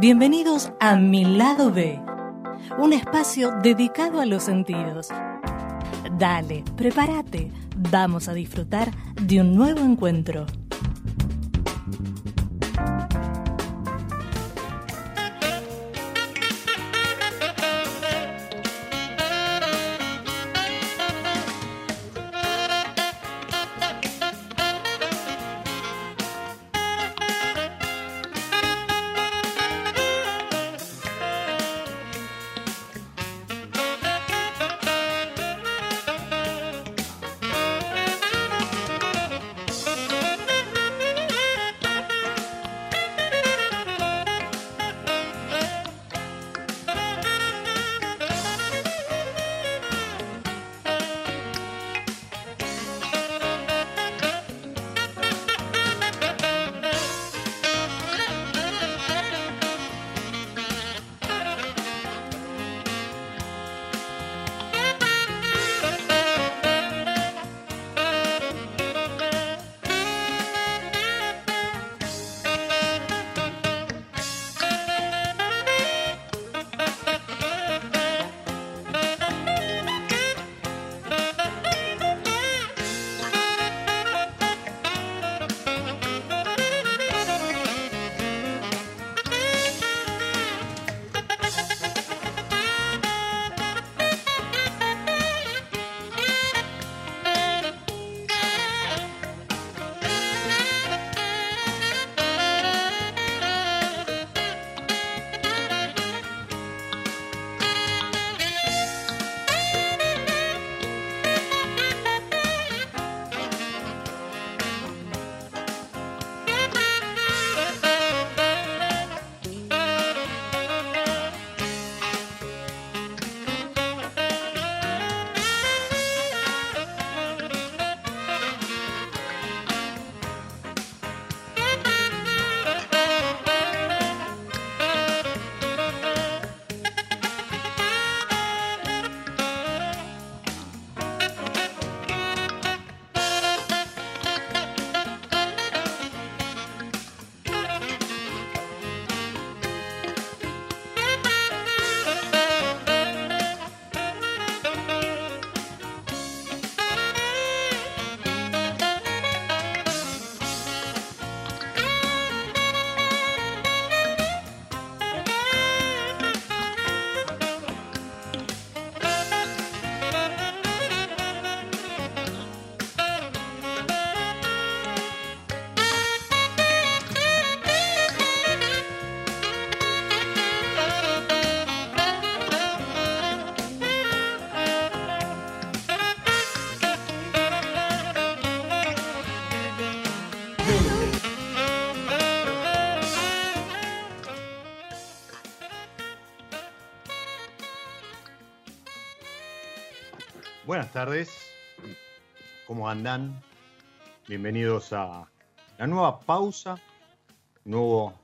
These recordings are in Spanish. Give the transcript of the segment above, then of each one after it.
Bienvenidos a Mi Lado B, un espacio dedicado a los sentidos. Dale, prepárate, vamos a disfrutar de un nuevo encuentro. Buenas tardes, ¿cómo andan? Bienvenidos a la nueva pausa, nuevo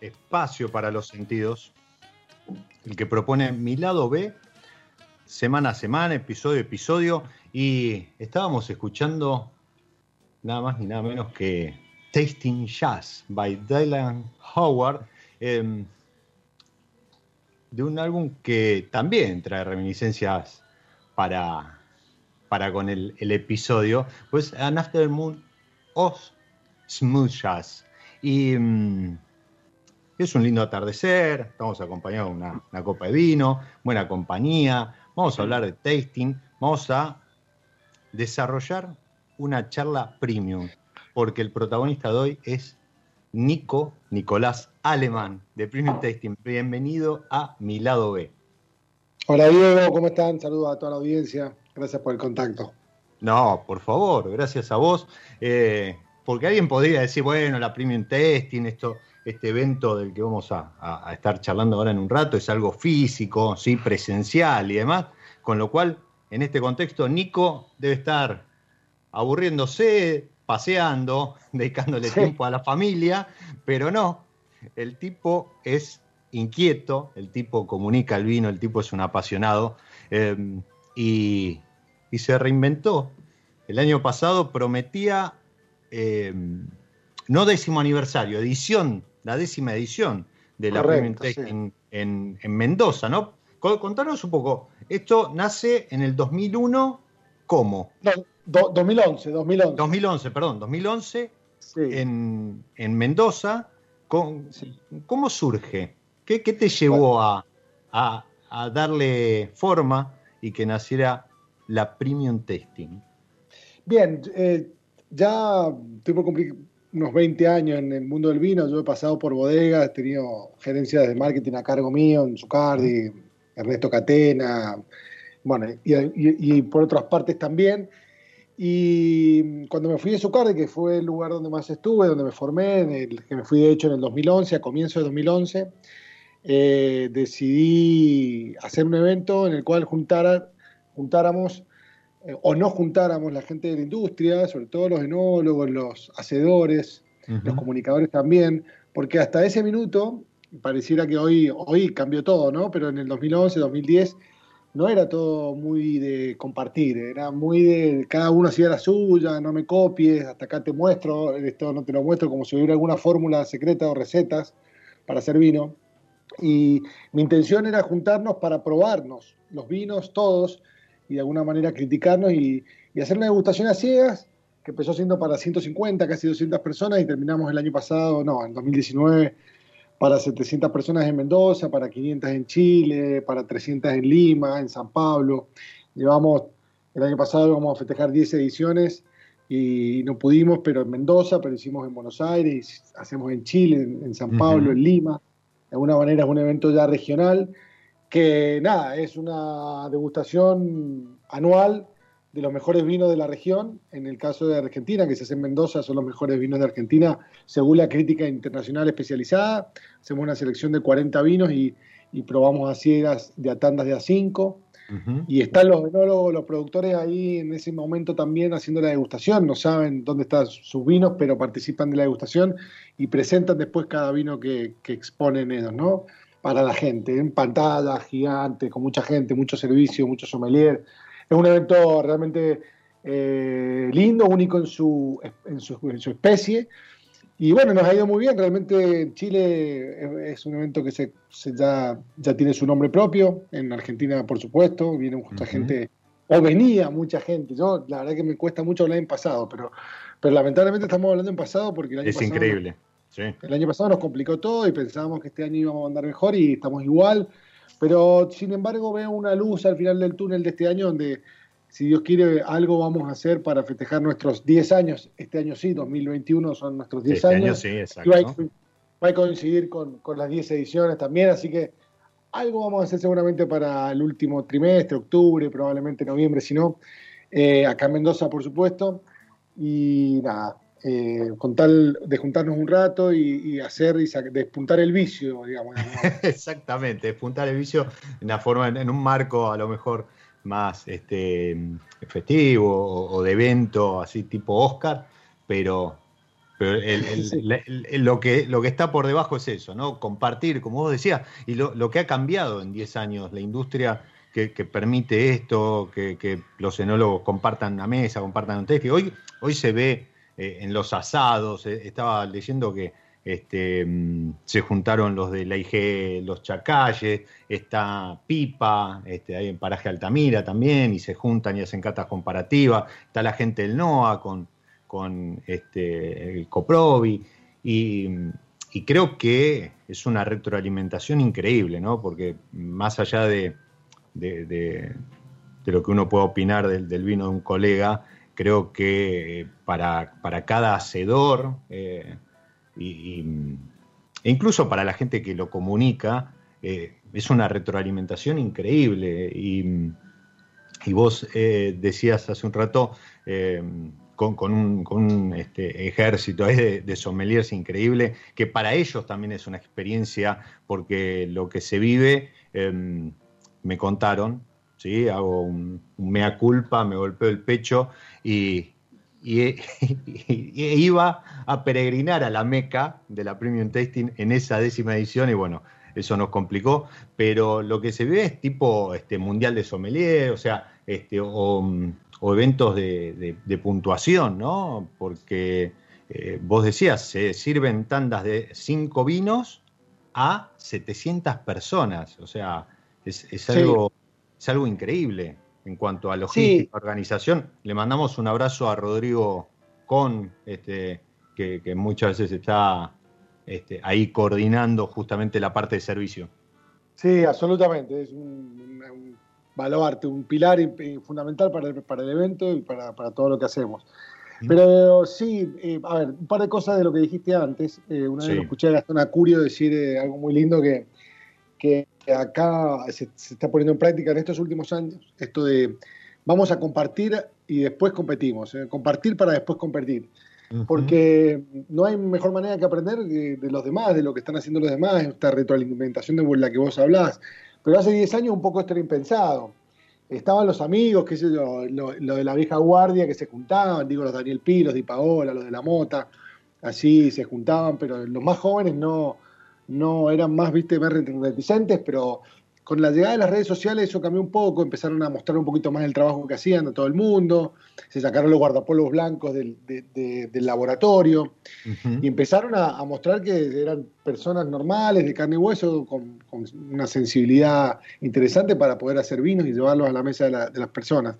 espacio para los sentidos, el que propone mi lado B, semana a semana, episodio a episodio, y estábamos escuchando nada más ni nada menos que Tasting Jazz by Dylan Howard, eh, de un álbum que también trae reminiscencias para para con el, episodio, pues An Afternoon of Smooth Jazz. Y mm, es un lindo atardecer, estamos acompañados de una, una, copa de vino, buena compañía, vamos a hablar de tasting, vamos a desarrollar una charla premium, porque el protagonista de hoy es Nico Nicolás Alemán de Premium Tasting. Bienvenido a Mi Lado B. Hola Diego, ¿cómo están? Saludos a toda la audiencia. Gracias por el contacto. No, por favor, gracias a vos. Eh, porque alguien podría decir, bueno, la Premium Testing, esto, este evento del que vamos a, estar charlando ahora en un rato, es algo físico, ¿sí? presencial y demás. Con lo cual, en este contexto, Nico debe estar aburriéndose, paseando, dedicándole tiempo a la familia, pero no, el tipo es inquieto, el tipo comunica el vino, el tipo es un apasionado. Eh, y, se reinventó. El año pasado prometía, eh, no décimo aniversario, edición la décima edición de la Premium Tasting en, Mendoza, ¿no? Contanos un poco, esto nace en el 2001, ¿cómo? No, 2011, 2011. 2011, perdón, 2011 en, Mendoza. ¿Cómo surge? ¿Qué, te llevó a, darle forma y que naciera la Premium Testing? Bien, eh, ya estoy por cumplir unos 20 años en el mundo del vino. Yo he pasado por bodegas, he tenido gerencias de marketing a cargo mío en Zucardi, Ernesto Catena, bueno, y, por otras partes también. Y cuando me fui de Zucardi, que fue el lugar donde más estuve, donde me formé, que me fui de hecho en el 2011, a comienzo de 2011, eh, decidí hacer un evento en el cual juntara, juntáramos eh, o no juntáramos la gente de la industria, sobre todo los enólogos, los hacedores, los comunicadores también, porque hasta ese minuto pareciera que hoy, hoy cambió todo, ¿no? Pero en el 2011, 2010 no era todo muy de compartir, era muy de cada uno hacía la suya, no me copies, hasta acá te muestro, esto no te lo muestro como si hubiera alguna fórmula secreta o recetas para hacer vino. Y mi intención era juntarnos para probarnos los vinos todos y de alguna manera criticarnos y, y hacer una degustación a ciegas que empezó siendo para 150, casi 200 personas y terminamos el año pasado, no, en 2019 para 700 personas en Mendoza, para 500 en Chile, para 300 en Lima, en San Pablo. Llevamos, el año pasado íbamos a festejar 10 ediciones y no pudimos, pero en Mendoza, pero hicimos en Buenos Aires, hacemos en Chile, en, San Pablo, en Lima. De alguna manera es un evento ya regional que nada, es una degustación anual de los mejores vinos de la región. En el caso de Argentina, que se hace en Mendoza, son los mejores vinos de Argentina, según la crítica internacional especializada. Hacemos una selección de 40 vinos y, probamos a ciegas de a de a 5. Y están los enólogos, los productores ahí en ese momento también haciendo la degustación. No saben dónde están sus vinos, pero participan de la degustación y presentan después cada vino que, que exponen ellos, ¿no? Para la gente, en pantalla gigante, con mucha gente, mucho servicio, mucho sommelier es un evento realmente eh, lindo, único en su, en su, especie. Y bueno, nos ha ido muy bien. Realmente Chile es un evento que se, ya, ya tiene su nombre propio. En Argentina, por supuesto, viene mucha gente, o venía mucha gente. Yo, la verdad que me cuesta mucho hablar en pasado, pero, pero lamentablemente estamos hablando en pasado porque el año es increíble. El año pasado nos complicó todo y pensábamos que este año íbamos a andar mejor y estamos igual. Pero sin embargo veo una luz al final del túnel de este año donde, si Dios quiere, algo vamos a hacer para festejar nuestros 10 años. Este año sí, 2021 son nuestros 10 este años. sí, exacto. Va, a, coincidir con, las 10 ediciones también, así que algo vamos a hacer seguramente para el último trimestre, octubre, probablemente noviembre, si no, eh, acá en Mendoza, por supuesto. Y nada, eh, con tal de juntarnos un rato y, hacer y despuntar el vicio, digamos. Exactamente, despuntar el vicio en una forma, en, un marco a lo mejor más este, festivo o, de evento, así tipo Oscar, pero, lo, que, lo que está por debajo es eso, ¿no? Compartir, como vos decías, y lo, que ha cambiado en 10 años, la industria que, permite esto, que, los enólogos compartan la mesa, compartan un test, que hoy, hoy se ve eh, en los asados. Eh, estaba leyendo que este, mm, se juntaron los de la IG, los Chacalles, está Pipa, este, en Paraje Altamira también, y se juntan y hacen catas comparativas. Está la gente del NOA con, con este, el Coprovi. Y, creo que es una retroalimentación increíble, ¿no? Porque más allá de, de, lo que uno puede opinar del, vino de un colega, creo que para, cada hacedor, eh, e incluso para la gente que lo comunica, eh, es una retroalimentación increíble. Y, vos eh, decías hace un rato, con, un, este, ejército de, de, sommeliers increíble, que para ellos también es una experiencia, porque lo que se vive, em, me contaron, ¿sí? hago un, mea culpa, me golpeo el pecho y, iba a peregrinar a la Meca de la Premium Tasting en esa décima edición y bueno, eso nos complicó, pero lo que se ve es tipo este, mundial de sommelier, o sea, este, o, eventos de, puntuación, ¿no? Porque eh, vos decías, se sirven tandas de cinco vinos a 700 personas. O sea, es, algo, es algo increíble en cuanto a logística, organización. Le mandamos un abrazo a Rodrigo Con, este, que, muchas veces está este, ahí coordinando justamente la parte de servicio. Sí, absolutamente. Es un, un baluarte, un pilar fundamental para el, para el evento y para, todo lo que hacemos. Pero sí, eh, a ver, un par de cosas de lo que dijiste antes. Eh, una vez escuché a Gastón Acurio decir eh, algo muy lindo que, que acá se, está poniendo en práctica en estos últimos años, esto de vamos a compartir y después competimos, compartir para después competir. Porque no hay mejor manera que aprender de, de, los demás, de lo que están haciendo los demás, esta retroalimentación de la que vos hablás. Pero hace 10 años un poco esto era impensado. Estaban los amigos, qué sé yo, lo, de la vieja guardia que se juntaban, digo, los Daniel Pi, los Di Paola, los de la Mota, así se juntaban, pero los más jóvenes no, no eran más, viste, más reticentes, pero con la llegada de las redes sociales eso cambió un poco, empezaron a mostrar un poquito más el trabajo que hacían a todo el mundo, se sacaron los guardapolvos blancos del, laboratorio y empezaron a, mostrar que eran personas normales, de carne y hueso, con, una sensibilidad interesante para poder hacer vinos y llevarlos a la mesa de, de las personas.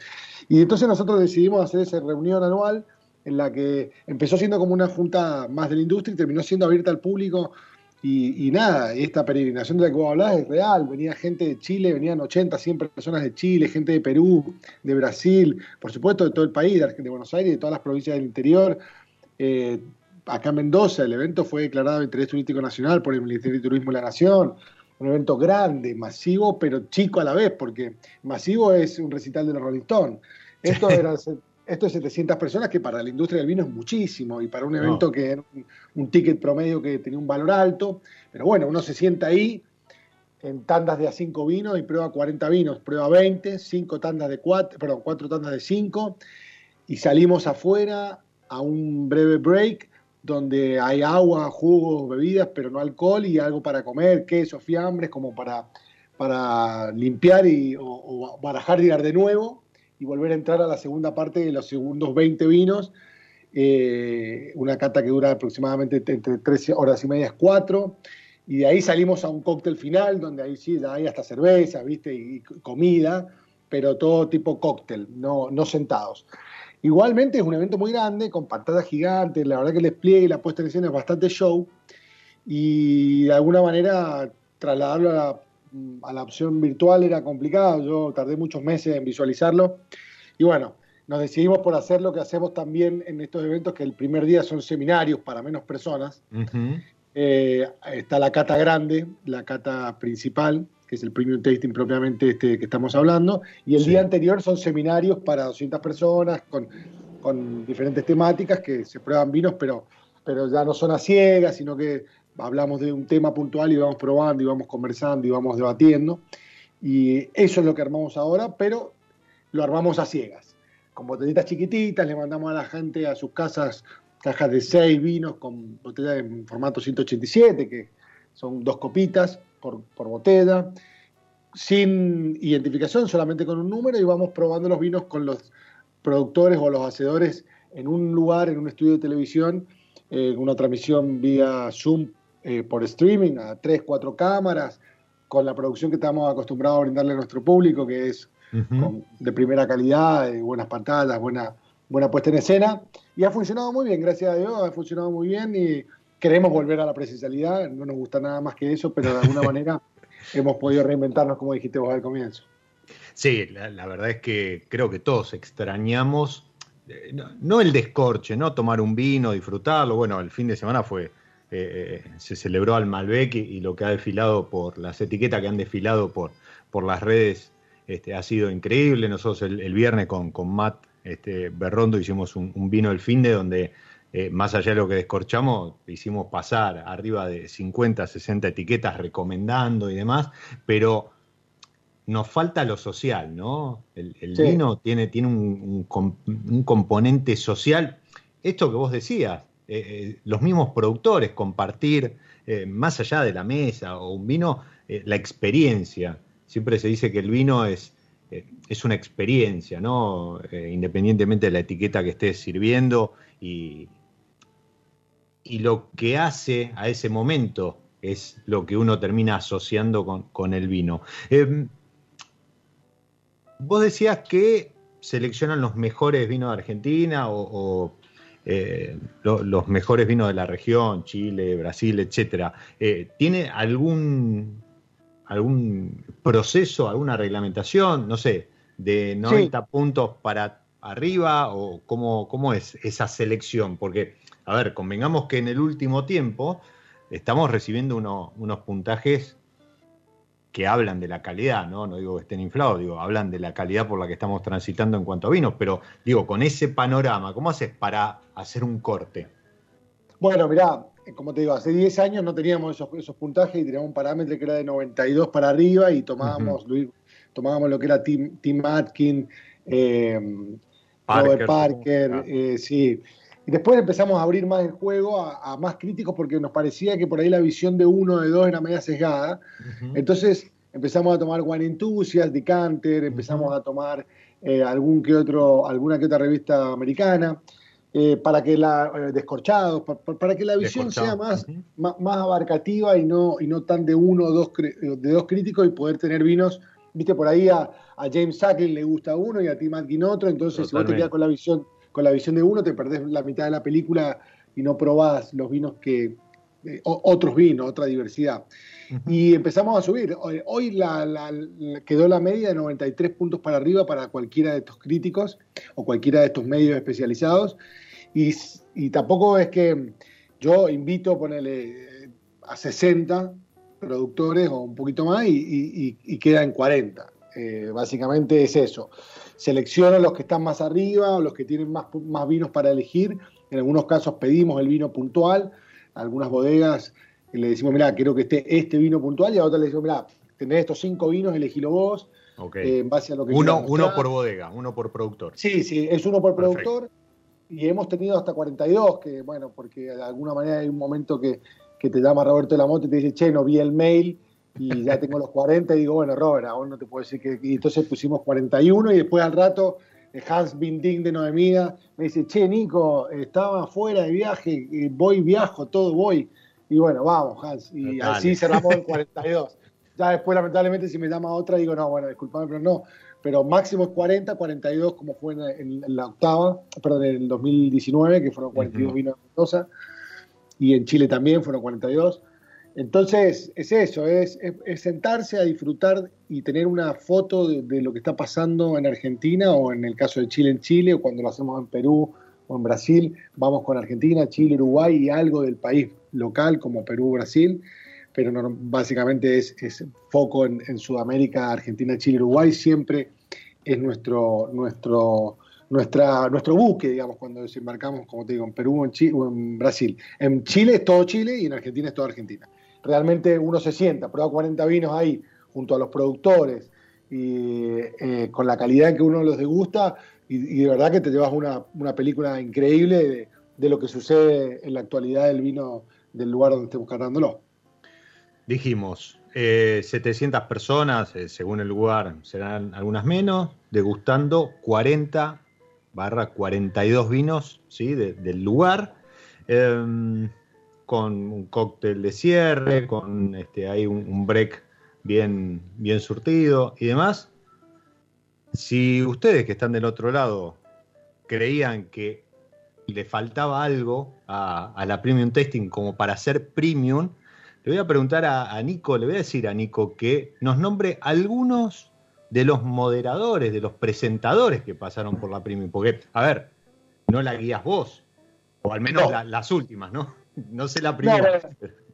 Y entonces nosotros decidimos hacer esa reunión anual en la que empezó siendo como una junta más de la industria y terminó siendo abierta al público y, nada, esta peregrinación de la que vos hablás es real. Venía gente de Chile, venían 80, 100 personas de Chile, gente de Perú, de Brasil, por supuesto de todo el país, de, Buenos Aires, de todas las provincias del interior. Eh, acá en Mendoza el evento fue declarado de interés turístico nacional por el Ministerio de Turismo de la Nación. Un evento grande, masivo, pero chico a la vez, porque masivo es un recital de los Rolling Stones. Esto era esto es 700 personas, que para la industria del vino es muchísimo, y para un evento que era un, ticket promedio que tenía un valor alto, pero bueno, uno se sienta ahí en tandas de a 5 vinos y prueba 40 vinos, prueba 20, 5 tandas de 4, perdón, 4 tandas de 5, y salimos afuera a un breve break donde hay agua, jugos, bebidas, pero no alcohol y algo para comer, queso, fiambres, como para, para limpiar y, o, barajar y dar de nuevo y volver a entrar a la segunda parte de los segundos 20 vinos. Eh, una cata que dura aproximadamente entre 3 horas y media, 4. Y de ahí salimos a un cóctel final, donde ahí sí, hay hasta cerveza, ¿viste? Y comida, pero todo tipo cóctel, no, no sentados. Igualmente es un evento muy grande, con pantallas gigantes, la verdad que el despliegue y la puesta en escena es bastante show, y de alguna manera trasladarlo a la a la opción virtual era complicado, yo tardé muchos meses en visualizarlo. Y bueno, nos decidimos por hacer lo que hacemos también en estos eventos, que el primer día son seminarios para menos personas. Eh, está la cata grande, la cata principal, que es el premium tasting propiamente este que estamos hablando, y el día anterior son seminarios para 200 personas con, con diferentes temáticas que se prueban vinos, pero, pero ya no son a ciegas, sino que hablamos de un tema puntual y vamos probando y vamos conversando y vamos debatiendo. Y eso es lo que armamos ahora, pero lo armamos a ciegas. Con botellitas chiquititas, le mandamos a la gente a sus casas cajas de seis vinos con botella en formato 187, que son dos copitas por, por botella, sin identificación, solamente con un número, y vamos probando los vinos con los productores o los hacedores en un lugar, en un estudio de televisión, eh, una transmisión vía Zoom eh, por streaming a tres, cuatro cámaras, con la producción que estamos acostumbrados a brindarle a nuestro público, que es de primera calidad, de buenas pantallas, buena, buena puesta en escena. Y ha funcionado muy bien, gracias a Dios, ha funcionado muy bien y queremos volver a la presencialidad. No nos gusta nada más que eso, pero de alguna manera hemos podido reinventarnos, como dijiste vos al comienzo. Sí, la, verdad es que creo que todos extrañamos, eh, no, el descorche, no tomar un vino, disfrutarlo. Bueno, el fin de semana fue eh, se celebró al Malbec y, lo que ha desfilado por las etiquetas que han desfilado por, por las redes este, ha sido increíble. Nosotros el, viernes con, con Matt este, Berrondo hicimos un, vino el fin de donde eh, más allá de lo que descorchamos, hicimos pasar arriba de 50, 60 etiquetas recomendando y demás, pero nos falta lo social, ¿no? El, vino tiene, tiene un, un, componente social. Esto que vos decías, eh, eh, los mismos productores, compartir eh, más allá de la mesa o un vino, la experiencia. Siempre se dice que el vino es, es una experiencia, ¿no? independientemente de la etiqueta que estés sirviendo y, y lo que hace a ese momento es lo que uno termina asociando con, el vino. Em, vos decías que seleccionan los mejores vinos de Argentina o, eh, los mejores vinos de la región, Chile, Brasil, etcétera. Eh, ¿Tiene algún, algún proceso, alguna reglamentación, no sé, de 90 puntos para arriba o cómo, cómo es esa selección? Porque, a ver, convengamos que en el último tiempo estamos recibiendo unos puntajes que hablan de la calidad, ¿no? No digo que estén inflados, digo, hablan de la calidad por la que estamos transitando en cuanto a vinos, pero digo, con ese panorama, ¿cómo haces para hacer un corte? Bueno, mirá, como te digo, hace 10 años no teníamos esos, esos puntajes y teníamos un parámetro que era de 92 para arriba y tomábamos, tomábamos lo que era Tim, Tim Atkin, eh, Robert Parker, eh, sí. Y después empezamos a abrir más el juego a, más críticos porque nos parecía que por ahí la visión de uno de dos era media sesgada. Entonces empezamos a tomar One Enthusiast, Decanter, empezamos a tomar eh, algún que otro, alguna que otra revista americana. Eh, para que la eh, descorchados, para, que la visión sea más, más, abarcativa y no, y no tan de uno o dos, de dos críticos y poder tener vinos, viste, por ahí a, James Sacklin le gusta uno y a Tim Atkin otro, entonces si vos te quedas con la visión con la visión de uno te perdés la mitad de la película y no probás los vinos que, eh, otros vinos, otra diversidad. Y empezamos a subir. Hoy, la, quedó la media de 93 puntos para arriba para cualquiera de estos críticos o cualquiera de estos medios especializados. Y, tampoco es que yo invito a ponerle a 60 productores o un poquito más y, queda en 40. Eh, básicamente es eso selecciona los que están más arriba o los que tienen más, más vinos para elegir. En algunos casos pedimos el vino puntual, algunas bodegas le decimos, mira, quiero que esté este vino puntual, y a otras le decimos, mira, tenés estos cinco vinos, elegilo vos, eh, en base a lo que Uno, uno por bodega, uno por productor. Sí, sí, es uno por productor, y hemos tenido hasta 42, que bueno, porque de alguna manera hay un momento que, que te llama Roberto Lamote y te dice, che, no vi el mail, y ya tengo los 40 y digo, bueno, Robert, aún no te puedo decir que... Y entonces pusimos 41 y después al rato eh, Hans Binding de Noemida me dice, che, Nico, estaba fuera de viaje, voy, viajo, todo voy. Y bueno, vamos, Hans. Y así cerramos en 42. Ya después, lamentablemente, si me llama otra, digo, no, bueno, disculpame, pero no. Pero máximo es 40, 42, como fue en, la octava, perdón, en el 2019, que fueron 42 vinos de Mendoza. Y en Chile también fueron 42. Entonces, es eso, es, sentarse a disfrutar y tener una foto de, lo que está pasando en Argentina o en el caso de Chile en Chile o cuando lo hacemos en Perú o en Brasil, vamos con Argentina, Chile, Uruguay y algo del país local como Perú, Brasil, pero básicamente es, foco en, Sudamérica, Argentina, Chile, Uruguay, siempre es nuestro, nuestro, nuestra, nuestro buque, digamos, cuando desembarcamos, como te digo, en Perú en, o en Brasil. En Chile es todo Chile y en Argentina es toda Argentina realmente uno se sienta, prueba 40 vinos ahí, junto a los productores, y eh, con la calidad en que uno los degusta, y, de verdad que te llevas una, película increíble de, lo que sucede en la actualidad del vino del lugar donde estemos catándolo. Dijimos, 700 eh, personas, eh, según el lugar, serán algunas menos, degustando 40 barra 42 vinos ¿sí? del lugar. Em, con un cóctel de cierre, con este, ahí un, break bien, bien surtido y demás. Si ustedes que están del otro lado creían que le faltaba algo a, la premium testing como para ser premium, le voy a preguntar a, a, Nico, le voy a decir a Nico que nos nombre algunos de los moderadores, de los presentadores que pasaron por la premium, porque, a ver, no la guías vos, o al menos las últimas, ¿no? No sé la primera.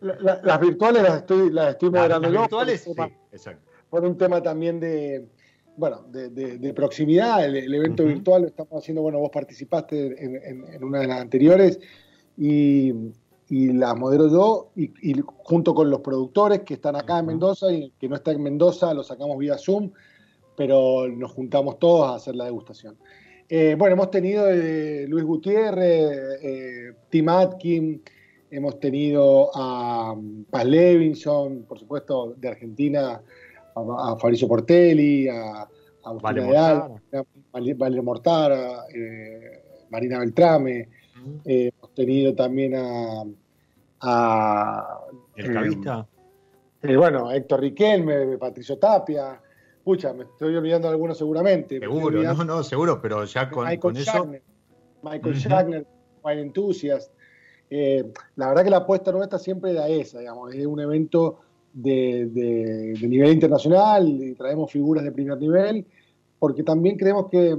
las virtuales las estoy, las estoy moderando yo. Virtuales, por un, tema, por un tema también de, bueno, de, proximidad. El, evento virtual lo estamos haciendo, bueno, vos participaste en, una de las anteriores y, y las modero yo y, junto con los productores que están acá en Mendoza y que no está en Mendoza lo sacamos vía Zoom, pero nos juntamos todos a hacer la degustación. Eh, bueno, hemos tenido eh, Luis Gutiérrez, eh, Tim Atkin, Hemos tenido a Paz Levinson, por supuesto, de Argentina, a, Fabricio Portelli, a, a Vale Mortara, Mortara eh, Marina Beltrame. hemos tenido también a, a... ¿El Cavista? Eh, bueno, Héctor Riquelme, Patricio Tapia. Pucha, me estoy olvidando de algunos seguramente. Seguro, no, no, seguro, pero ya con, Michael eso. Michael Schagner, Wine Enthusiast. Eh, la verdad que la apuesta nuestra siempre era esa, digamos, es un evento de, nivel internacional y traemos figuras de primer nivel, porque también creemos que,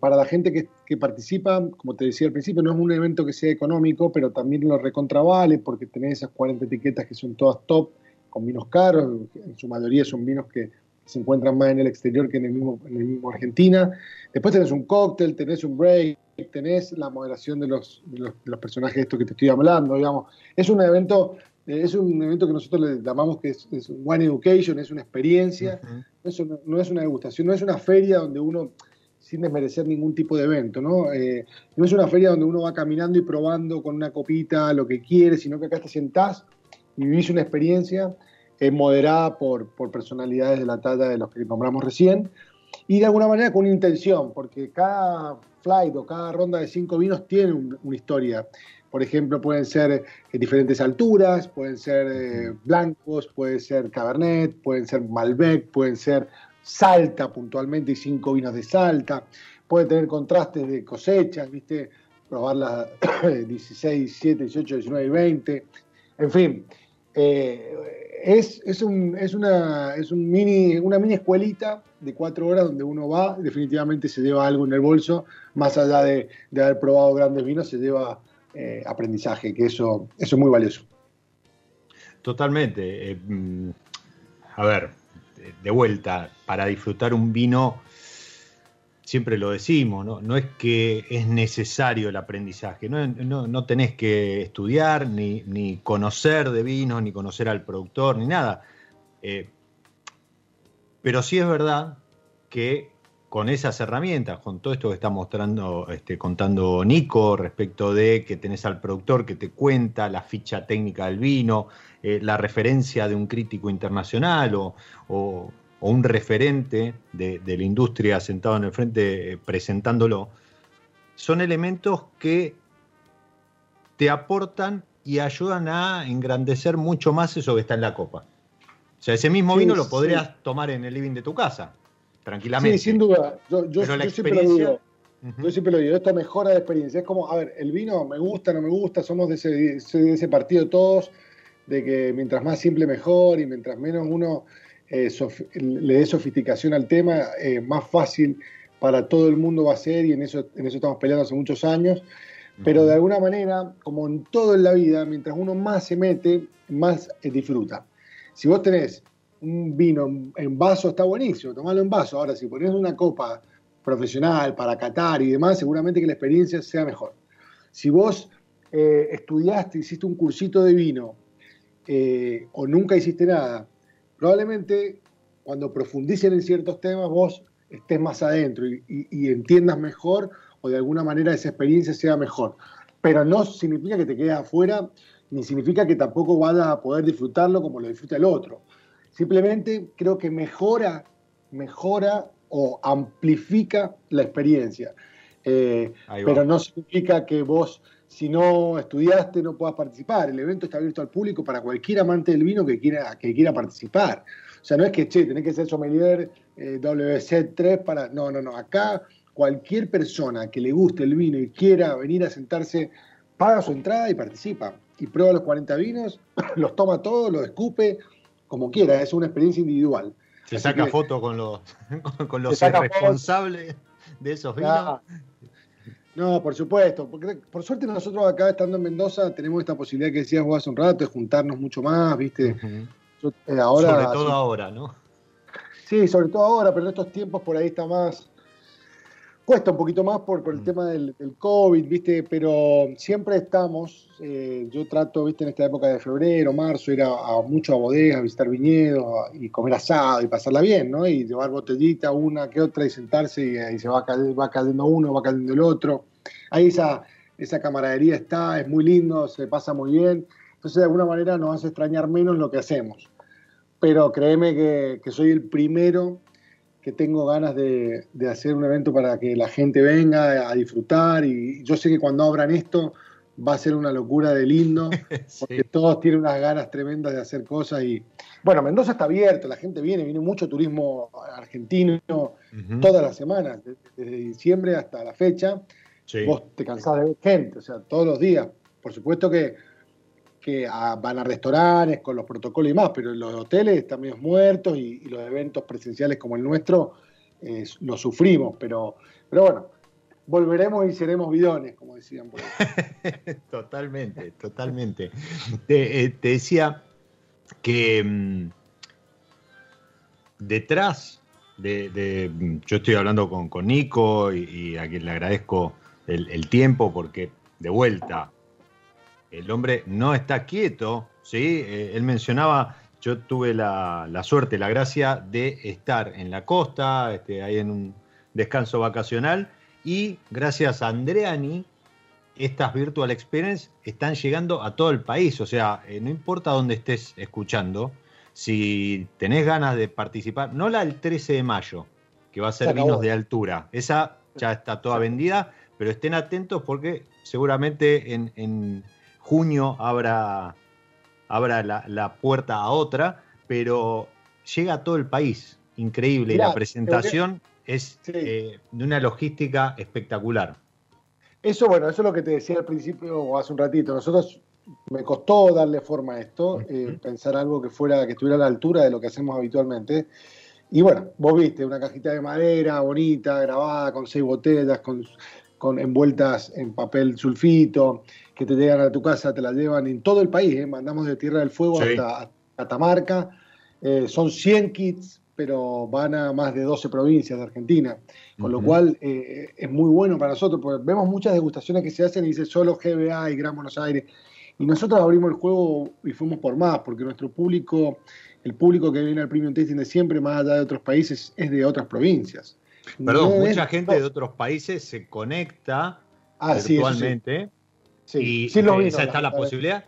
para la gente que, participa, como te decía al principio, no es un evento que sea económico, pero también lo recontravale, porque tenés esas 40 etiquetas que son todas top, con vinos caros, en su mayoría son vinos que se encuentran más en el exterior que en el mismo, en el mismo Argentina. Después tenés un cóctel, tenés un break, tenés la moderación de los, de los, de los personajes estos que te estoy hablando, digamos. Es un evento eh, es un evento que nosotros le llamamos que es, es One Education, es una experiencia, Eso no, es una degustación, no es una feria donde uno, sin desmerecer ningún tipo de evento, ¿no? Eh, no es una feria donde uno va caminando y probando con una copita lo que quiere, sino que acá te sentás y vivís una experiencia eh, moderada por, por personalidades de la talla de los que nombramos recién, y de alguna manera con una intención, porque cada flight o cada ronda de cinco vinos tiene una historia. Por ejemplo, pueden ser en eh, diferentes alturas, pueden ser eh, blancos, puede ser Cabernet, pueden ser Malbec, pueden ser Salta puntualmente y cinco vinos de Salta. Puede tener contrastes de cosechas, ¿viste? Probar las 16, 17, 18, 19 y 20. En fin, eh, es, es, un, es, una, es un mini, una mini escuelita de cuatro horas donde uno va, definitivamente se lleva algo en el bolso, más allá de, de haber probado grandes vinos, se lleva eh, aprendizaje, que eso, eso es muy valioso. Totalmente. Eh, mm, a ver, de vuelta, para disfrutar un vino, siempre lo decimos, ¿no? no es que es necesario el aprendizaje, no, no, tenés que estudiar, ni, ni, conocer de vino, ni conocer al productor, ni nada. Eh, pero sí es verdad que con esas herramientas, con todo esto que está mostrando, este, contando Nico respecto de que tenés al productor que te cuenta la ficha técnica del vino, eh, la referencia de un crítico internacional o, un referente de, la industria sentado en el frente eh, presentándolo, son elementos que te aportan y ayudan a engrandecer mucho más eso que está en la copa. O sea, ese mismo vino lo podrías tomar en el living de tu casa tranquilamente. Sí, sin duda. Yo, siempre lo digo. Yo siempre lo digo, esto mejora la experiencia. Es como, a ver, el vino me gusta, no me gusta, somos de ese, partido todos, de que mientras más simple mejor y mientras menos uno eh, le dé sofisticación al tema, eh, más fácil para todo el mundo va a ser y en eso, en eso estamos peleando hace muchos años. Pero de alguna manera, como en todo en la vida, mientras uno más se mete, más eh, disfruta. Si vos tenés un vino en vaso está buenísimo, tomarlo en vaso. Ahora, si pones una copa profesional para catar y demás, seguramente que la experiencia sea mejor. Si vos eh, estudiaste, hiciste un cursito de vino eh, o nunca hiciste nada, probablemente cuando profundicen en ciertos temas vos estés más adentro y, y entiendas mejor o de alguna manera esa experiencia sea mejor. Pero no significa que te quedes afuera, ni significa que tampoco vayas a poder disfrutarlo como lo disfruta el otro. Simplemente creo que mejora, mejora o amplifica la experiencia. Eh, pero no significa que vos, si no estudiaste, no puedas participar. El evento está abierto al público para cualquier amante del vino que quiera, que quiera participar. O sea, no es que, che, tenés que ser sommelier eh, WC3 para... No, no, no. Acá cualquier persona que le guste el vino y quiera venir a sentarse, paga su entrada y participa. Y prueba los 40 vinos, los toma todos, los escupe, como quiera, es una experiencia individual. Se saca foto con los, con los responsables de esos vinos. No, por supuesto. Porque, por suerte nosotros acá estando en Mendoza tenemos esta posibilidad que decías vos hace un rato de juntarnos mucho más, ¿viste? Eh, ahora, sobre todo ahora, ¿no? Sí, sobre todo ahora, pero en estos tiempos por ahí está más, Cuesta un poquito más por, el mm. tema del, COVID, ¿viste? Pero siempre estamos, eh, yo trato, ¿viste? En esta época de febrero, marzo, ir a, mucho a bodegas, visitar viñedos y comer asado y pasarla bien, ¿no? Y llevar botellita una que otra y sentarse y, ahí se va, va cayendo uno, va cayendo el otro. Ahí esa, esa camaradería está, es muy lindo, se pasa muy bien. Entonces, de alguna manera nos hace extrañar menos lo que hacemos. Pero créeme que, que soy el primero que tengo ganas de, hacer un evento para que la gente venga a disfrutar y yo sé que cuando abran esto va a ser una locura de lindo, porque todos tienen unas ganas tremendas de hacer cosas y bueno, Mendoza está abierto, la gente viene, viene mucho turismo argentino todas las semanas, desde, diciembre hasta la fecha. Vos te cansás de ver gente, o sea, todos los días. Por supuesto que, que van a restaurantes con los protocolos y más, pero los hoteles están medio muertos y, los eventos presenciales como el nuestro eh, lo sufrimos, pero, pero bueno, volveremos y seremos bidones, como decían por totalmente, totalmente. Te, eh, decía que mm, detrás de, Yo estoy hablando con, Nico y, a quien le agradezco el, tiempo porque, de vuelta, el hombre no está quieto, ¿sí? Eh, él mencionaba yo tuve la, suerte, la gracia de estar en la costa, este, ahí en un descanso vacacional, y gracias a Andreani, estas Virtual Experience están llegando a todo el país. O sea, eh, no importa dónde estés escuchando, si tenés ganas de participar, no la del 13 de mayo, que va a ser vinos de altura, esa ya está toda vendida, pero estén atentos porque seguramente en, junio habrá, la, puerta a otra, pero llega a todo el país. Increíble. y la presentación es eh, de una logística espectacular. Eso, bueno, eso es lo que te decía al principio o hace un ratito. Nosotros me costó darle forma a esto, eh, pensar algo que fuera, que estuviera a la altura de lo que hacemos habitualmente. Y bueno, vos viste una cajita de madera bonita, grabada, con seis botellas, con, con envueltas en papel sulfito, que te llegan a tu casa, te la llevan en todo el país, ¿eh? mandamos de Tierra del Fuego hasta Catamarca. Eh, son 100 kits pero van a más de 12 provincias de Argentina, con lo cual eh, es muy bueno para nosotros, porque vemos muchas degustaciones que se hacen y dice solo GBA y Gran Buenos Aires, y nosotros abrimos el juego y fuimos por más, porque nuestro público, el público que viene al Premium Tasting de siempre, más allá de otros países, es de otras provincias. Perdón, mucha gente de otros países se conecta ah, virtualmente sí, sí. y esa está la posibilidad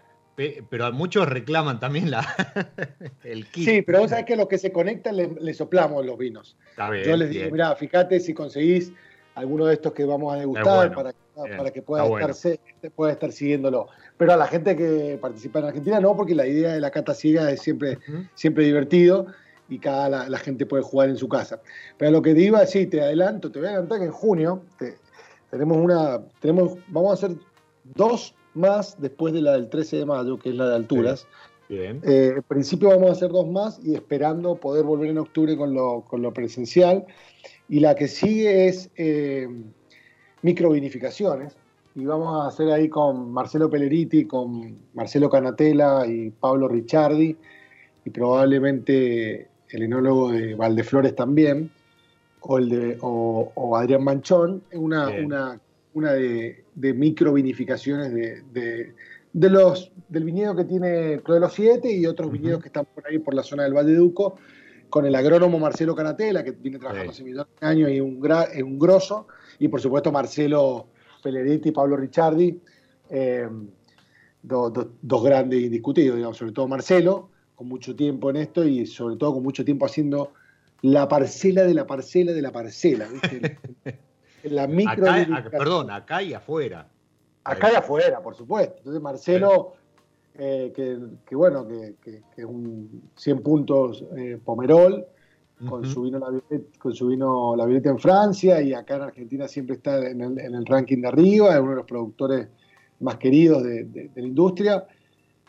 pero muchos reclaman también la, el kit. Sí, pero vos sabés que los que se conectan les, soplamos los vinos. Yo les digo, mira, fíjate si conseguís alguno de estos que vamos a degustar para, para, que pueda estar, pueda estar siguiéndolo. Pero a la gente que participa en Argentina no, porque la idea de la cata ciega es siempre, siempre divertido y cada la, gente puede jugar en su casa. Pero lo que te iba a decir, te adelanto, te voy a adelantar que en junio tenemos una, tenemos, vamos a hacer dos más después de la del 13 de mayo, que es la de alturas. Bien. Eh, en principio vamos a hacer dos más y esperando poder volver en octubre con lo, con lo presencial. Y la que sigue es eh, microvinificaciones. Y vamos a hacer ahí con Marcelo Pelleriti, con Marcelo Canatela y Pablo Ricciardi, y probablemente el enólogo de Valdeflores también, o, el de, o, Adrián Manchón, una, una una de, de microvinificaciones de, de, los, del viñedo que tiene los 7 y otros viñedos que están por ahí por la zona del Valle de Duco, con el agrónomo Marcelo Canatela, que viene trabajando hace millones de años y es un, un grosso, y por supuesto Marcelo Pelleretti y Pablo Ricciardi, eh, dos grandes indiscutidos, digamos, sobre todo Marcelo, con mucho tiempo en esto y sobre todo con mucho tiempo haciendo la parcela de la parcela de la parcela. ¿viste? la micro. perdón, acá y afuera. Acá y afuera, por supuesto. Entonces, Marcelo, eh, que, bueno, que, es un 100 puntos eh, Pomerol, con, su vino la con su vino La Violeta en Francia y acá en Argentina siempre está en el, ranking de arriba, es uno de los productores más queridos de, la industria.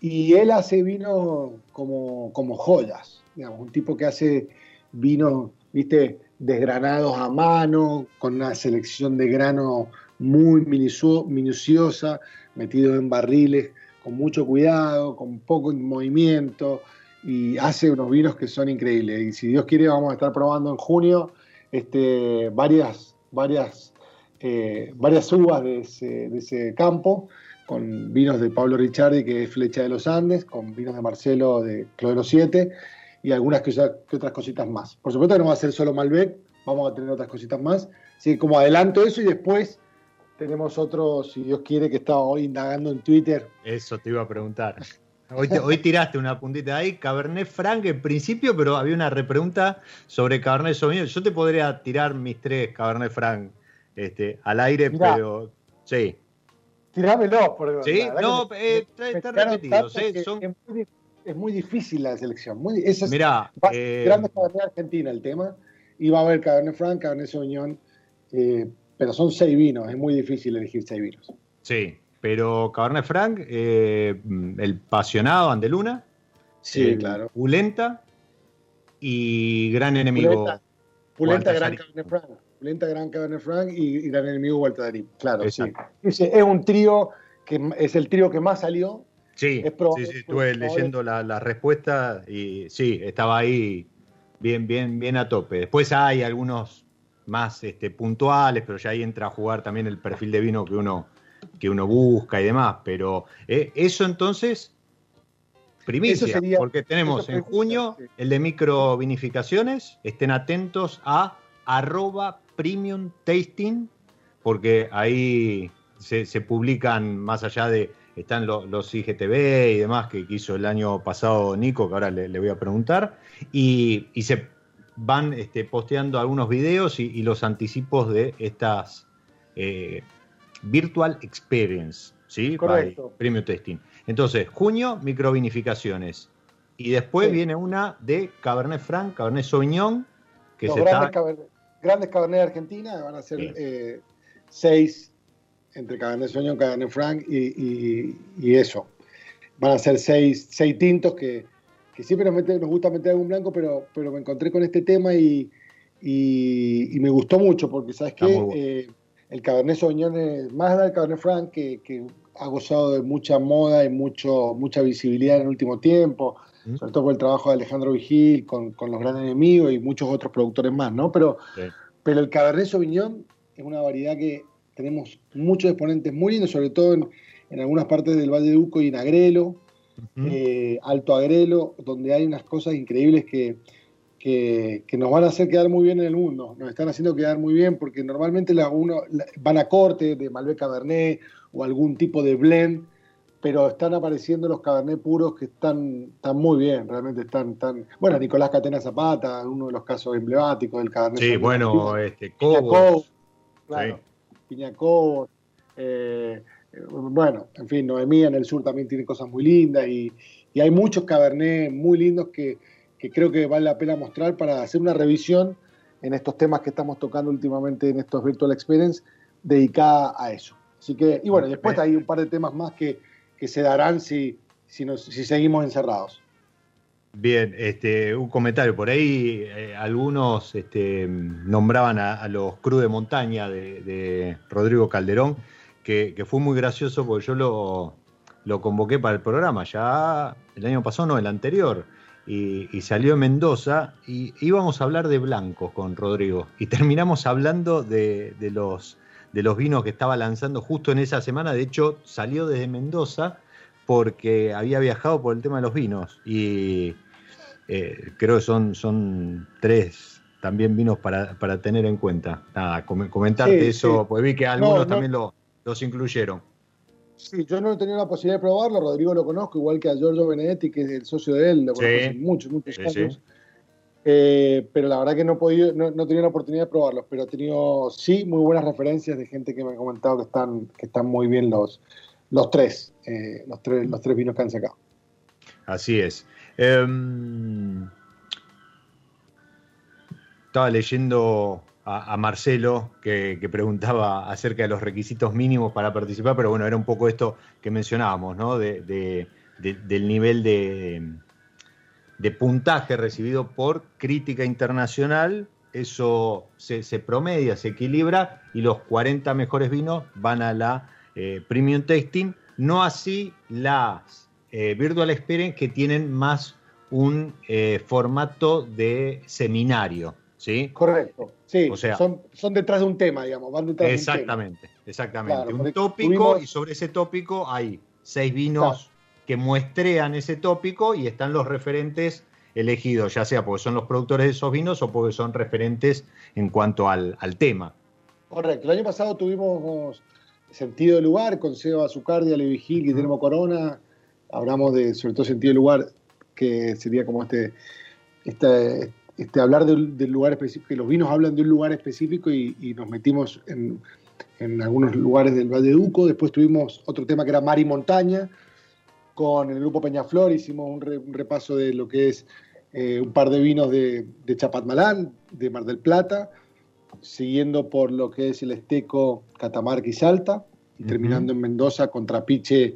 Y él hace vino como, como joyas, digamos, un tipo que hace vinos, viste, desgranados a mano, con una selección de grano muy minuciosa, metidos en barriles con mucho cuidado, con poco movimiento, y hace unos vinos que son increíbles. Y si Dios quiere, vamos a estar probando en junio este, varias, varias, eh, varias uvas de ese, campo, con vinos de Pablo Ricciardi, que es Flecha de los Andes, con vinos de Marcelo de Clodero 7, y algunas que, otras cositas más. Por supuesto que no va a ser solo Malbec, vamos a tener otras cositas más. Así que como adelanto eso y después tenemos otro, si Dios quiere, que estaba hoy indagando en Twitter. Eso te iba a preguntar. Hoy, tiraste una puntita ahí, Cabernet Franc en principio, pero había una repregunta sobre Cabernet Sauvignon. Yo te podría tirar mis tres Cabernet Franc este, al aire, pero sí. Tirámelo, por Sí, no, eh, está, repetido. Es, muy, difícil la selección. Muy, es, Mirá, eh, Cabernet Argentina el tema. Y va a haber Cabernet Franc, Cabernet Sauvignon. Eh, pero son seis vinos, es muy difícil elegir seis vinos. Sí, pero Cabernet Franc, eh, el Pasionado Andeluna. Sí, claro. Pulenta y Gran Enemigo. Pulenta, Gran Cabernet Franc. Pulenta, Gran Cabernet Franc y, Gran Enemigo de Claro, sí. Es, es un trío que es el trío que más salió. Sí, sí, sí, estuve leyendo la, la, respuesta y sí, estaba ahí bien, bien, bien a tope. Después hay algunos más este, puntuales, pero ya ahí entra a jugar también el perfil de vino que uno, que uno busca y demás. Pero eh, eso entonces, primicia, porque tenemos en junio el de microvinificaciones. Estén atentos a arroba premium tasting, porque ahí se, publican más allá de, están los, IGTV y demás que hizo el año pasado Nico, que ahora le, voy a preguntar, y, y se van este, posteando algunos videos y, los anticipos de estas eh, Virtual Experience, ¿sí? Correcto. Premium Testing. Entonces, junio, microvinificaciones. Y después viene una de Cabernet Franc, Cabernet Sauvignon, que se grandes, está... Cabernet, grandes Cabernet de Argentina, van a ser eh, seis entre Cabernet Sauvignon, Cabernet Franc y, y, eso. Van a ser seis, seis tintos que, que siempre nos, nos gusta meter algún blanco, pero, pero me encontré con este tema y, y, me gustó mucho, porque sabes que eh, el Cabernet Sauvignon es más del Cabernet Franc, que, que, ha gozado de mucha moda y mucho, mucha visibilidad en el último tiempo, sobre todo por el trabajo de Alejandro Vigil con, con, los grandes enemigos y muchos otros productores más, ¿no? Pero, pero el Cabernet Sauvignon es una variedad que tenemos muchos exponentes muy lindos, sobre todo en, en algunas partes del Valle de Uco y en Agrelo, eh, Alto Agrelo, donde hay unas cosas increíbles que, que, nos van a hacer quedar muy bien en el mundo. Nos están haciendo quedar muy bien porque normalmente la, uno, van a corte de Malbec Cabernet o algún tipo de blend, pero están apareciendo los Cabernet puros que están, están muy bien, realmente están tan... Bueno, Nicolás Catena Zapata, uno de los casos emblemáticos del Cabernet. Sí, bueno, este, Cobos. Claro, Piña Cobos. Eh, bueno, en fin, Noemí en el sur también tiene cosas muy lindas y, hay muchos cabernet muy lindos que, creo que vale la pena mostrar para hacer una revisión en estos temas que estamos tocando últimamente en estos Virtual Experience dedicada a eso. Así que, y bueno, después hay un par de temas más que, se darán si, si, seguimos encerrados. Bien, este, un comentario. Por ahí eh, algunos este, nombraban a, los Cruz de Montaña de Rodrigo Calderón que, fue muy gracioso porque yo lo, lo, convoqué para el programa, ya el año pasado, no, el anterior, y, salió en Mendoza y íbamos a hablar de blancos con Rodrigo y terminamos hablando de, los, de los vinos que estaba lanzando justo en esa semana, de hecho salió desde Mendoza porque había viajado por el tema de los vinos. Y eh, creo que son, son tres también vinos para, tener en cuenta. Nada, comentarte eso, pues vi que algunos también lo, los incluyeron. Sí, yo no he tenido la posibilidad de probarlo, Rodrigo lo conozco, igual que a Giorgio Benedetti, que es el socio de él, lo conozco muchos, muchos años. Eh, pero la verdad que no he podido, no, he tenido la oportunidad de probarlos, pero he tenido sí muy buenas referencias de gente que me ha comentado que están, que están muy bien los, los tres, eh, los tres, los tres vinos que han sacado. Así es. Em, estaba leyendo a, Marcelo, que, preguntaba acerca de los requisitos mínimos para participar, pero bueno, era un poco esto que mencionábamos, ¿no? De, del nivel de, de puntaje recibido por crítica internacional, eso se, promedia, se equilibra y los 40 mejores vinos van a la eh, Premium Tasting, no así las eh, Virtual Experience que tienen más un eh, formato de seminario, ¿sí? Correcto. Sí, o sea, son, son detrás de un tema, digamos, van detrás exactamente, de un tema. Exactamente, un tópico y sobre ese tópico hay seis vinos que muestrean ese tópico y están los referentes elegidos, ya sea porque son los productores de esos vinos o porque son referentes en cuanto al, tema. Correcto, el año pasado tuvimos sentido de lugar con Seba Azucardia, Levi Gil, Guillermo Corona, hablamos de sobre todo sentido de lugar, que sería como este, este este, hablar del lugar específico, que los vinos hablan de un lugar específico y, nos metimos en, en algunos lugares del Valle de Duco. Después tuvimos otro tema que era Mar y Montaña, con el grupo Peñaflor hicimos un, repaso de lo que es eh, un par de vinos de, de Chapatmalán, de Mar del Plata, siguiendo por lo que es el Esteco, Catamarca y Salta, y terminando en Mendoza con Trapiche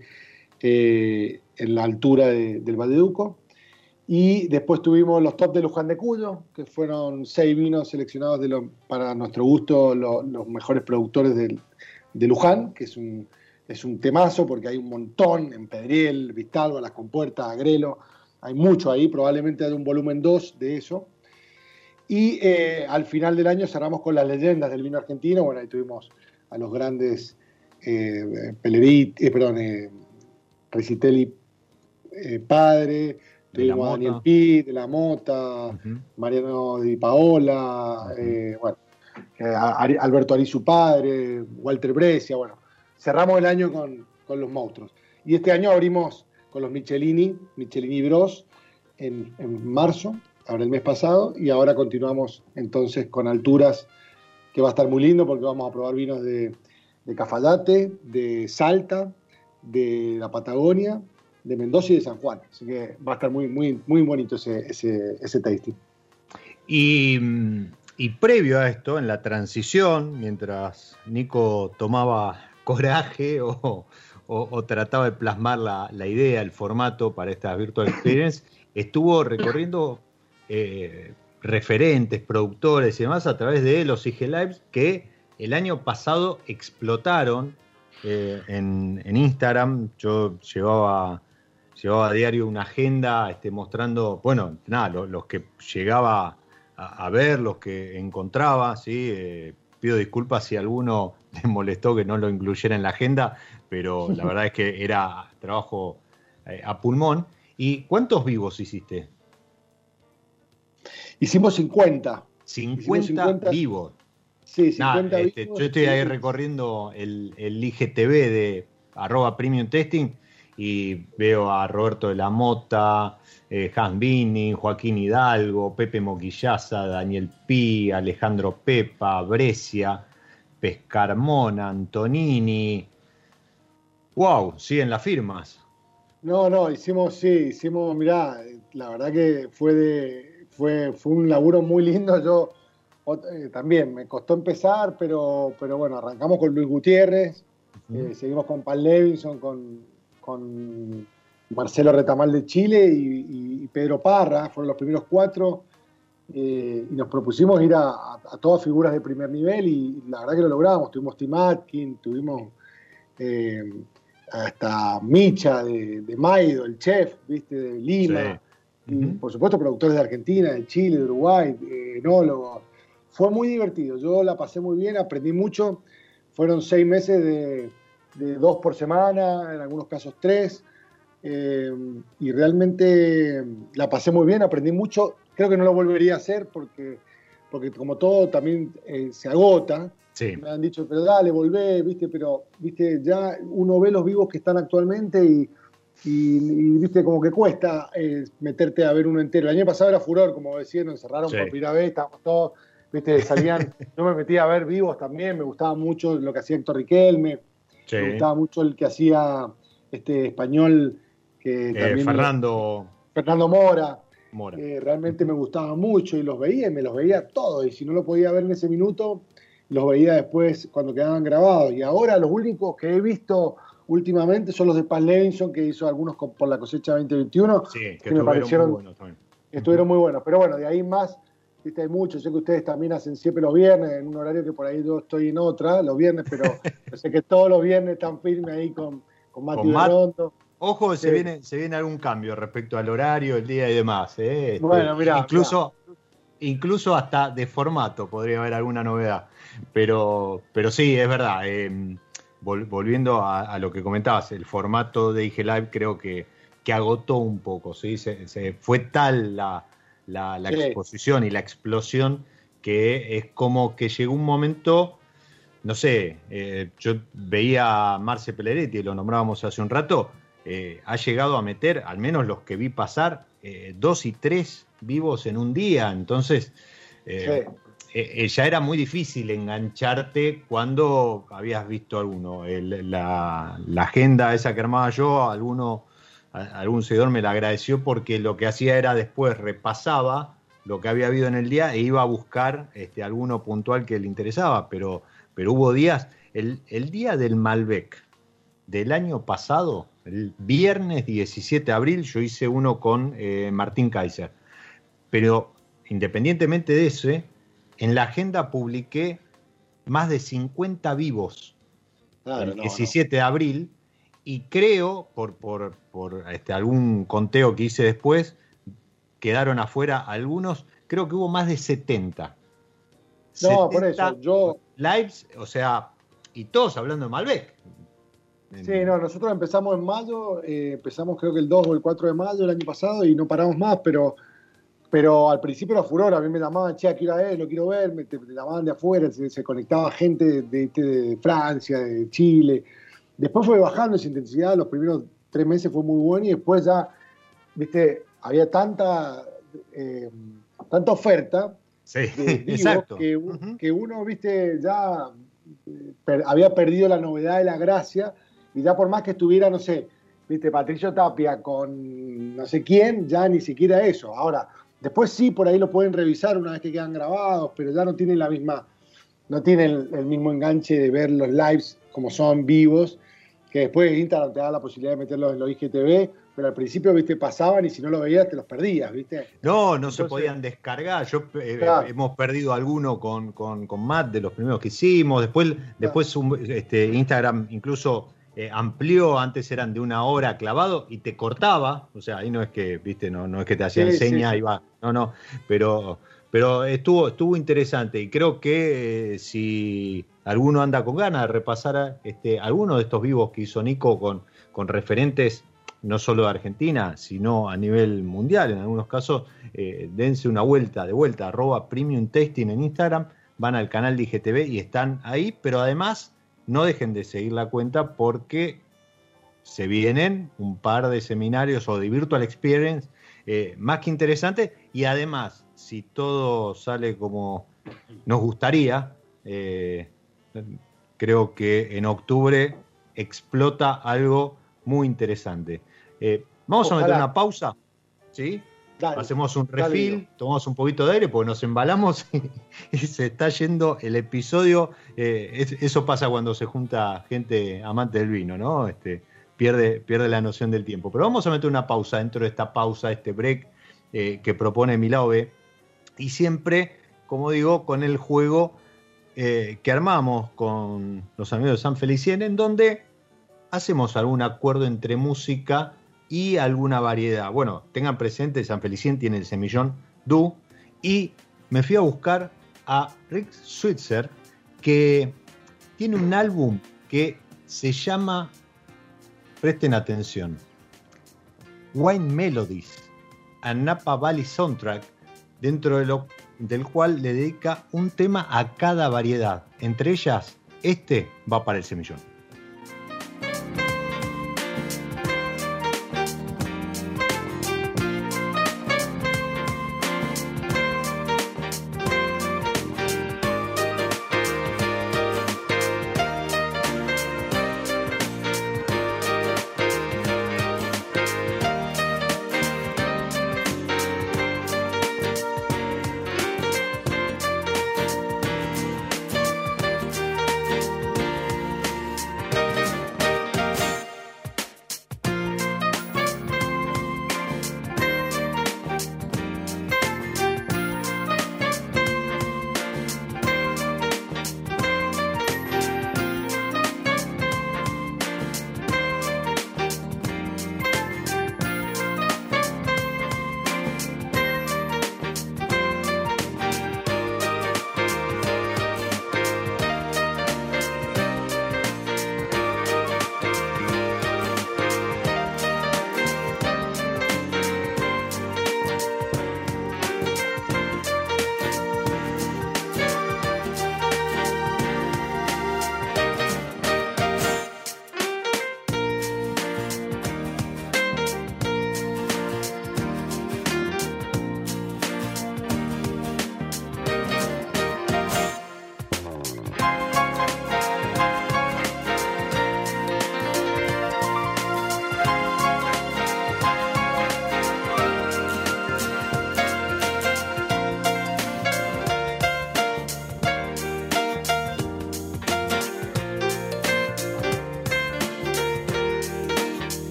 eh, en la altura del Valdeduco. Y después tuvimos los top de Luján de Cuyo, que fueron seis vinos seleccionados de para nuestro gusto los mejores productores de, de Luján, que es un, es un temazo porque hay un montón en Pedriel, Vistalba, Las Compuertas, Agrelo, hay mucho ahí, probablemente hay un volumen 2 de eso. Y eh, al final del año cerramos con las leyendas del vino argentino, bueno, ahí tuvimos a los grandes eh, eh perdón, eh, Recitelli padre, tuvimos a Daniel Pi, de la Mota, Mariano Di Paola, bueno, Alberto Ari su padre, Walter Brescia, bueno, cerramos el año con, los monstruos. Y este año abrimos con los Michelini, Michelini Bros, en, marzo, ahora el mes pasado, y ahora continuamos entonces con alturas, que va a estar muy lindo porque vamos a probar vinos de, de Cafayate, de Salta, de la Patagonia, de Mendoza y de San Juan. Así que va a estar muy, muy, muy bonito ese, ese, ese tasting. Y, y, previo a esto, en la transición, mientras Nico tomaba coraje o, trataba de plasmar la, idea, el formato para esta Virtual Experience, estuvo recorriendo eh, referentes, productores y demás a través de los IG Lives que el año pasado explotaron eh, en, Instagram. Yo llevaba, llevaba a diario una agenda este, mostrando, bueno, nada, los, que llegaba a, ver, los que encontraba, ¿sí? Eh, pido disculpas si alguno les molestó que no lo incluyera en la agenda, pero la verdad es que era trabajo eh, a pulmón. ¿Y cuántos vivos hiciste? Hicimos 50. 50, vivos. Sí, 50 este, Yo estoy ahí recorriendo el, el IGTV de arroba premium testing y veo a Roberto de la Mota, eh, Hans Bini, Joaquín Hidalgo, Pepe Moquillaza, Daniel Pi, Alejandro Pepa, Brescia, Pescarmona, Antonini. ¡Wow! Siguen las firmas. No, no, hicimos, sí, hicimos, mirá, la verdad que fue de, fue, fue un laburo muy lindo. Yo eh, también me costó empezar, pero, pero bueno, arrancamos con Luis Gutiérrez, eh, seguimos con Paul Levinson, con con Marcelo Retamal de Chile y, Pedro Parra, fueron los primeros cuatro, eh, y nos propusimos ir a, todas figuras de primer nivel y, la verdad que lo logramos. Tuvimos Tim Atkin, tuvimos eh, hasta Micha de, Maido, el chef, ¿viste? de Lima, y por supuesto productores de Argentina, de Chile, de Uruguay, enólogos. Fue muy divertido, yo la pasé muy bien, aprendí mucho. Fueron seis meses de de dos por semana, en algunos casos tres. Eh, y realmente la pasé muy bien, aprendí mucho. Creo que no lo volvería a hacer porque, porque como todo también eh, se agota. Me han dicho, pero dale, volvé, ¿viste? Pero, ¿viste? Ya uno ve los vivos que están actualmente y, y, ¿viste? Como que cuesta eh, meterte a ver uno entero. El año pasado era furor, como decían, nos encerraron por primera vez, estábamos todos, ¿viste? Salían, yo me metía a ver vivos también, me gustaba mucho lo que hacía Héctor Riquelme. Me gustaba mucho el que hacía este español que eh, también Fernando Fernando Mora. realmente me gustaba mucho y los veía y me los veía todos. Y si no lo podía ver en ese minuto, los veía después cuando quedaban grabados. Y ahora los únicos que he visto últimamente son los de Paz Levinson, que hizo algunos por la cosecha 2021, que, me parecieron muy buenos Estuvieron muy buenos. Pero bueno, de ahí más Viste, hay muchos, sé que ustedes también hacen siempre los viernes, en un horario que por ahí yo estoy en otra, los viernes, pero sé que todos los viernes están firmes ahí con, con Mati Rondo. Ojo, se, viene, se viene algún cambio respecto al horario, el día y demás. ¿eh? Este, bueno, mira. Incluso, incluso hasta de formato podría haber alguna novedad. Pero, pero sí, es verdad. Em, volviendo a, lo que comentabas, el formato de IG Live creo que, que agotó un poco. ¿sí? se fue tal la la, exposición y la explosión, que es como que llegó un momento, no sé, eh, yo veía a Marce Peleretti, lo nombrábamos hace un rato, eh, ha llegado a meter, al menos los que vi pasar, eh, dos y tres vivos en un día, entonces eh, ya era muy difícil engancharte cuando habías visto alguno. la, agenda esa que armaba yo, alguno, algún seguidor me la agradeció porque lo que hacía era después repasaba lo que había habido en el día e iba a buscar este, alguno puntual que le interesaba, pero, pero hubo días, el, día del Malbec del año pasado, el viernes 17 de abril, yo hice uno con eh, Martín Kaiser, pero independientemente de ese, en la agenda publiqué más de 50 vivos el 17 de abril y creo, por, por, este, algún conteo que hice después, quedaron afuera algunos, creo que hubo más de 70. No, por eso, yo... Lives, o sea, y todos hablando de Malbec. Sí, no, nosotros empezamos en mayo, eh, empezamos creo que el 2 o el 4 de mayo del año pasado y no paramos más, pero, pero al principio era furor, a mí me llamaban, che, quiero ver, lo quiero ver, me, te, llamaban de afuera, se, conectaba gente de, de, Francia, de Chile. Después fue bajando esa intensidad, los primeros tres meses fue muy bueno y después ya, viste, había tanta, eh, tanta oferta Que, uno, viste, ya eh, había perdido la novedad y la gracia, y ya por más que estuviera, no sé, viste, Patricio Tapia con no sé quién, ya ni siquiera eso. Ahora, después sí, por ahí lo pueden revisar una vez que quedan grabados, pero ya no tienen la misma, no tienen el, mismo enganche de ver los lives como son vivos, que después Instagram te da la posibilidad de meterlos en los IGTV, pero al principio, viste, pasaban y si no lo veías te los perdías, viste. No, no se podían descargar. Yo eh, hemos perdido alguno con, con, con, Matt de los primeros que hicimos. Después, después este, Instagram incluso eh, amplió, antes eran de una hora clavado y te cortaba. O sea, ahí no es que, viste, no, no es que te hacía enseña y va. No, no. Pero, pero estuvo, estuvo interesante. Y creo que eh, si alguno anda con ganas de repasar este, alguno de estos vivos que hizo Nico con, con referentes no solo de Argentina, sino a nivel mundial en algunos casos, eh, dense una vuelta, de vuelta, arroba premium testing en Instagram, van al canal de IGTV y están ahí, pero además no dejen de seguir la cuenta porque se vienen un par de seminarios o de virtual experience eh, más que interesantes y además, si todo sale como nos gustaría, eh, creo que en octubre explota algo muy interesante. Eh, vamos a meter una pausa, ¿sí? Hacemos un refil, tomamos un poquito de aire porque nos embalamos y, se está yendo el episodio. Eh, eso pasa cuando se junta gente amante del vino, ¿no? Este, pierde, pierde la noción del tiempo. Pero vamos a meter una pausa dentro de esta pausa, este break eh, que propone Milao Y siempre, como digo, con el juego que armamos con los amigos de San Felicien, en donde hacemos algún acuerdo entre música y alguna variedad. Bueno, tengan presente, San Felicien tiene el semillón Du y me fui a buscar a Rick Switzer que tiene un álbum que se llama, presten atención, Wine Melodies, a Napa Valley Soundtrack, dentro de lo, del cual le dedica un tema a cada variedad. Entre ellas, este va para el semillón.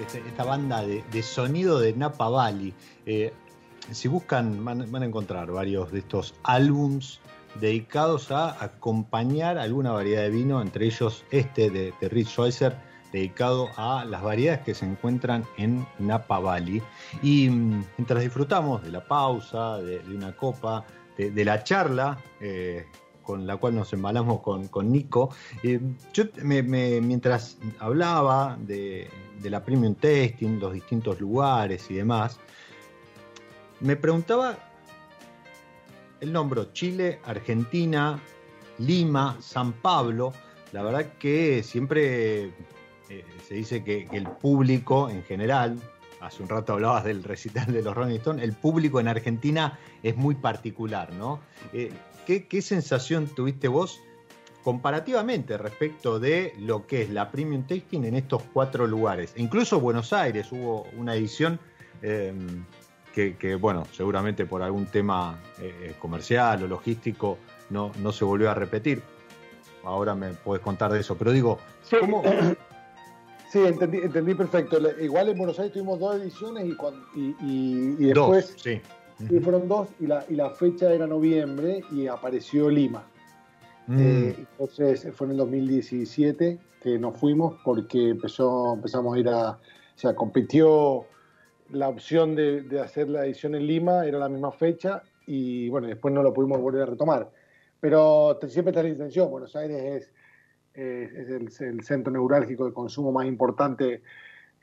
Este, esta banda de, sonido de Napa Valley. Eh, si buscan, van, a encontrar varios de estos álbums dedicados a acompañar alguna variedad de vino, entre ellos este de, Rich Schweitzer, dedicado a las variedades que se encuentran en Napa Valley. Y mm, mientras disfrutamos de la pausa, de, una copa, de, la charla, eh, con la cual nos embalamos con, Nico. Eh, yo mientras hablaba de, la premium testing, los distintos lugares y demás, me preguntaba, el nombre Chile, Argentina, Lima, San Pablo, la verdad que siempre eh, se dice que, el público en general, hace un rato hablabas del recital de los Rolling Stones, el público en Argentina es muy particular, ¿no? Eh, ¿qué, sensación tuviste vos comparativamente respecto de lo que es la Premium Tasting en estos cuatro lugares? Incluso Buenos Aires hubo una edición em, que, bueno, seguramente por algún tema eh, comercial o logístico no, no se volvió a repetir. Ahora me puedes contar de eso, pero digo, ¿cómo, Sí, entendí, entendí perfecto. Igual en Buenos Aires tuvimos dos ediciones y, y, después. Dos, sí. Fueron dos y la, y la fecha era noviembre y apareció Lima. Mm. Eh, entonces fue en el 2017 que nos fuimos porque empezó, empezamos a ir a. O sea, compitió la opción de, de hacer la edición en Lima, era la misma fecha y bueno, después no lo pudimos volver a retomar. Pero siempre está la intención. Buenos Aires es es el, centro neurálgico de consumo más importante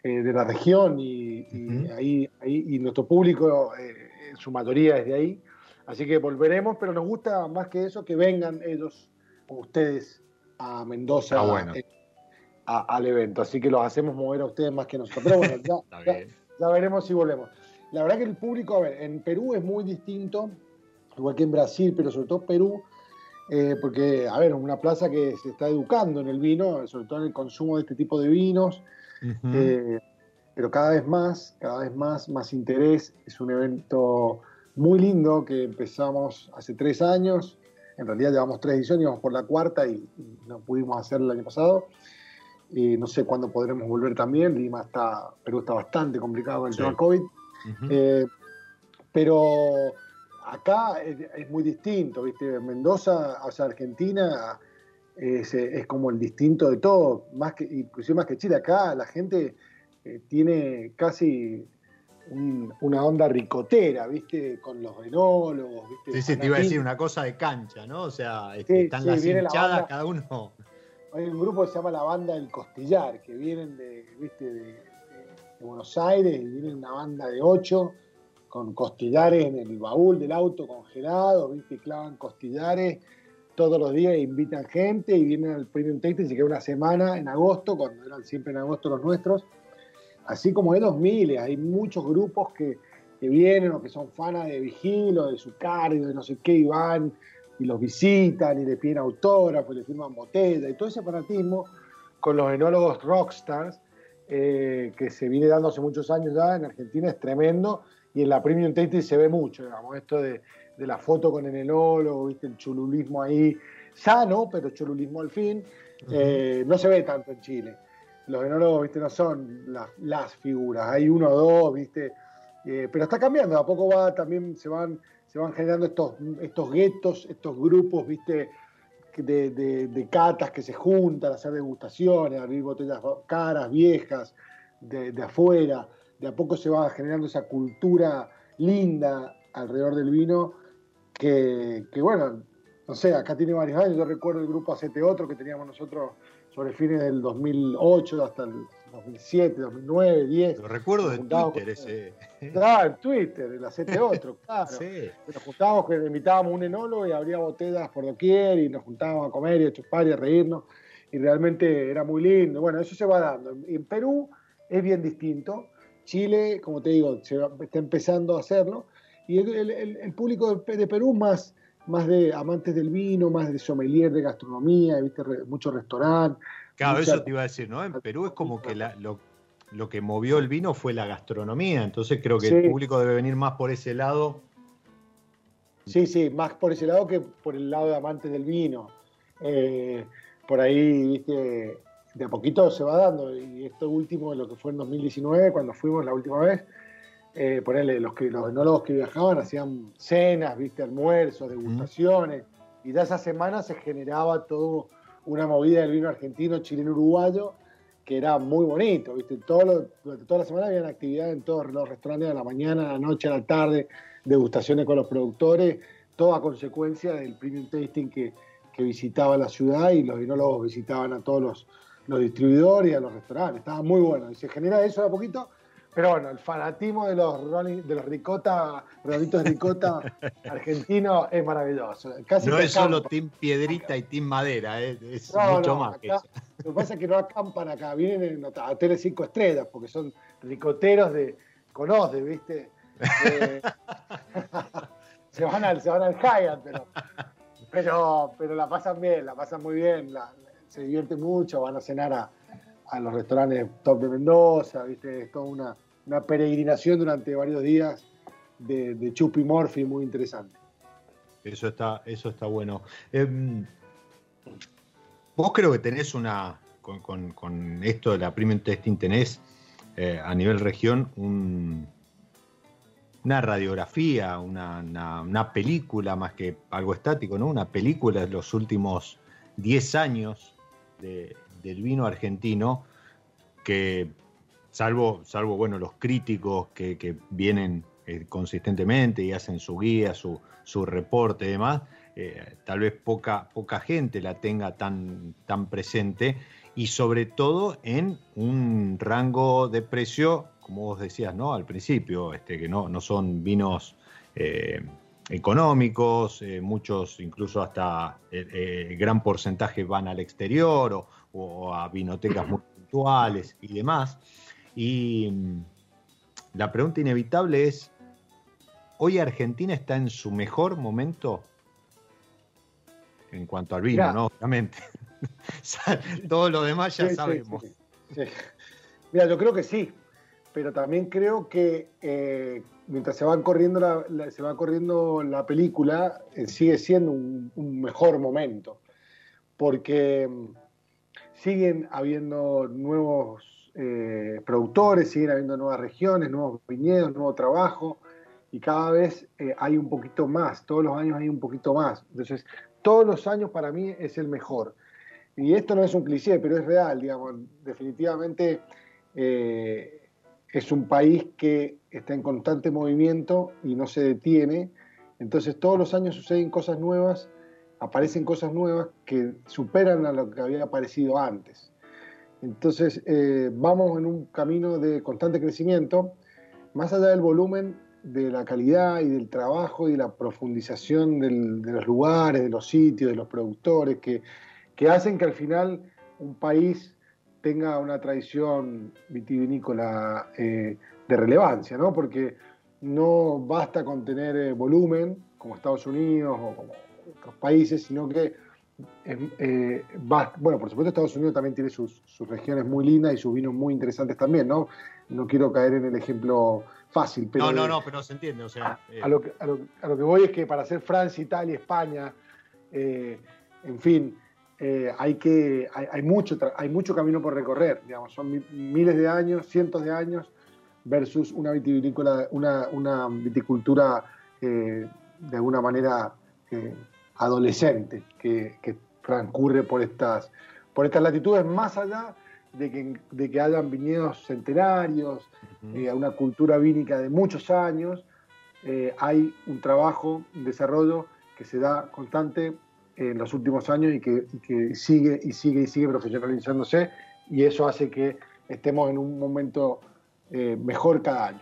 eh, de la región y, ahí, y nuestro público, eh, en su mayoría es de ahí. Así que volveremos, pero nos gusta más que eso que vengan ellos, ustedes, a Mendoza al evento. Así que los hacemos mover a ustedes más que nosotros. Pero bueno, ya, veremos si volvemos. La verdad que el público, a ver, en Perú es muy distinto, igual que en Brasil, pero sobre todo Perú eh, porque, a ver, una plaza que se está educando en el vino, sobre todo en el consumo de este tipo de vinos, eh, pero cada vez más, cada vez más, más interés. Es un evento muy lindo que empezamos hace tres años. En realidad llevamos tres ediciones, íbamos por la cuarta y, no pudimos hacerlo el año pasado. y no sé cuándo podremos volver también. Lima está, Perú está bastante complicado con el tema COVID. Eh, pero acá es, muy distinto, ¿viste? Mendoza, o sea, Argentina es, como el distinto de todo, más que, inclusive más que Chile. Acá la gente eh, tiene casi una onda ricotera, ¿viste? Con los enólogos, ¿viste? Sí, sí, te iba a decir una cosa de cancha, ¿no? O sea, este, están las hinchadas, cada uno. Hay un grupo que se llama la banda del Costillar, que vienen de, ¿viste? de Buenos Aires y vienen una banda de ocho con costillares en el baúl del auto congelado, ¿viste? clavan costillares todos los días, invitan gente y vienen al Premium Tasting, se queda una semana en agosto, cuando eran siempre en agosto los nuestros, así como de 2000, hay muchos grupos que, vienen o que son fanas de Vigilo, de su cardio, de no sé qué, y van y los visitan y le piden autógrafos, le firman botella y todo ese fanatismo con los enólogos rockstars eh, que se viene dando hace muchos años ya en Argentina es tremendo y en la Premium Tasting se ve mucho, digamos, esto de, la foto con el enólogo, ¿viste? el chululismo ahí, sano, pero chululismo al fin, eh, no se ve tanto en Chile. Los enólogos, ¿viste? No son las, figuras, hay uno o dos, ¿viste? Eh, pero está cambiando, a poco va, también se van, se van generando estos, estos guetos, estos grupos, ¿viste? De, de, catas que se juntan a hacer degustaciones, abrir botellas caras, viejas, de, de afuera de a poco se va generando esa cultura linda alrededor del vino que, bueno, no sé, acá tiene varios años, yo recuerdo el grupo ACT Otro que teníamos nosotros sobre fines del 2008 hasta el 2007, 2009, 10. Lo recuerdo de Twitter ese. Claro, en Twitter, el ACT Otro, claro. sí. Nos juntábamos, que invitábamos un enólogo y abría botellas por doquier y nos juntábamos a comer y a chupar y a reírnos y realmente era muy lindo. Bueno, eso se va dando. En Perú es bien distinto. Chile, como te digo, está empezando a hacerlo. Y el, público de, Perú más, más de amantes del vino, más de sommelier de gastronomía, ¿viste? mucho restaurante. Claro, eso te iba a decir, ¿no? En Perú es como que lo, que movió el vino fue la gastronomía, entonces creo que el público debe venir más por ese lado. Sí, sí, más por ese lado que por el lado de amantes del vino. Eh, por ahí, viste, de a poquito se va dando. Y esto último, lo que fue en 2019, cuando fuimos la última vez, eh, ponerle, los, que, los enólogos que viajaban hacían cenas, viste, almuerzos, degustaciones. Y de esa semana se generaba toda una movida del vino argentino, chileno, uruguayo, que era muy bonito, viste. Todo durante toda la semana había actividad en todos los restaurantes, a la mañana, a la noche, a la tarde, degustaciones con los productores, toda consecuencia del premium tasting que, que visitaba la ciudad y los vinólogos visitaban a todos los, los distribuidores y a los restaurantes. Estaba muy bueno. Y se genera eso de a poquito. Pero bueno, el fanatismo de los de los ricota, Roditos ricota argentinos es maravilloso. no es solo Team Piedrita y Team Madera, ¿eh? es mucho más que eso. Lo que pasa es que no acampan acá, vienen a hoteles cinco estrellas, porque son ricoteros de conoce, ¿viste? Eh, se, van al, se van al Hyatt, pero pero, pero la pasan bien, la pasan muy bien, se divierte mucho, van a cenar a, los restaurantes top de Mendoza, ¿viste? es toda una, una peregrinación durante varios días de, de Chupi Morphy muy interesante. Eso está, eso está bueno. Em, vos creo que tenés una, con, esto de la Premium Testing, tenés eh, a nivel región un, una radiografía, una, película más que algo estático, ¿no? Una película de los últimos 10 años del vino argentino que, salvo, salvo bueno, los críticos que, vienen eh, consistentemente y hacen su guía, su, su reporte y demás, eh, tal vez poca, poca gente la tenga tan, tan presente y sobre todo en un rango de precio como vos decías, ¿no? Al principio, este, que no, no son vinos eh, económicos, muchos incluso hasta gran porcentaje van al exterior a vinotecas muy puntuales y demás. Y mm, la pregunta inevitable es, ¿hoy Argentina está en su mejor momento? En cuanto al vino, ¿no? Obviamente. Todo lo demás ya sabemos. Mira, yo creo que sí, pero también creo que eh, mientras se, van corriendo la, se va corriendo la película, eh, sigue siendo un, mejor momento, porque mm, siguen habiendo nuevos eh, productores, siguen habiendo nuevas regiones, nuevos viñedos, nuevo trabajo, y cada vez hay un poquito más, todos los años hay un poquito más. Entonces, todos los años para mí es el mejor. Y esto no es un cliché, pero es real, digamos, definitivamente es un país que está en constante movimiento y no se detiene. Entonces todos los años suceden cosas nuevas, aparecen cosas nuevas que superan a lo que había aparecido antes. Entonces eh, vamos en un camino de constante crecimiento, más allá del volumen, de la calidad y del trabajo y la profundización de los lugares, de los sitios, de los productores, que, que hacen que al final un país tenga una tradición vitivinícola eh, de relevancia, ¿no? Porque no basta con tener eh, volumen, como Estados Unidos o como otros países, sino que, eh, bueno, por supuesto Estados Unidos también tiene sus, regiones muy lindas y sus vinos muy interesantes también, ¿no? No quiero caer en el ejemplo fácil, pero... No, no, no, pero se entiende, o sea... A, lo, que, a, lo, que, voy es que para hacer Francia, Italia, España, en fin, eh, hay, que, hay, mucho, hay mucho camino por recorrer, digamos, son miles de años, cientos de años, versus una vitivinícola, una, una viticultura eh, de alguna manera eh, adolescente que, transcurre por estas, por estas latitudes, más allá de que, de que hayan viñedos centenarios, una cultura vínica de muchos años, hay un trabajo, un desarrollo que se da constante en los últimos años y que, sigue y sigue y sigue profesionalizándose y eso hace que estemos en un momento eh, mejor cada año.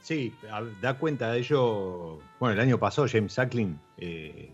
Sí, da cuenta de ello. Bueno, el año pasado James Sacklin eh,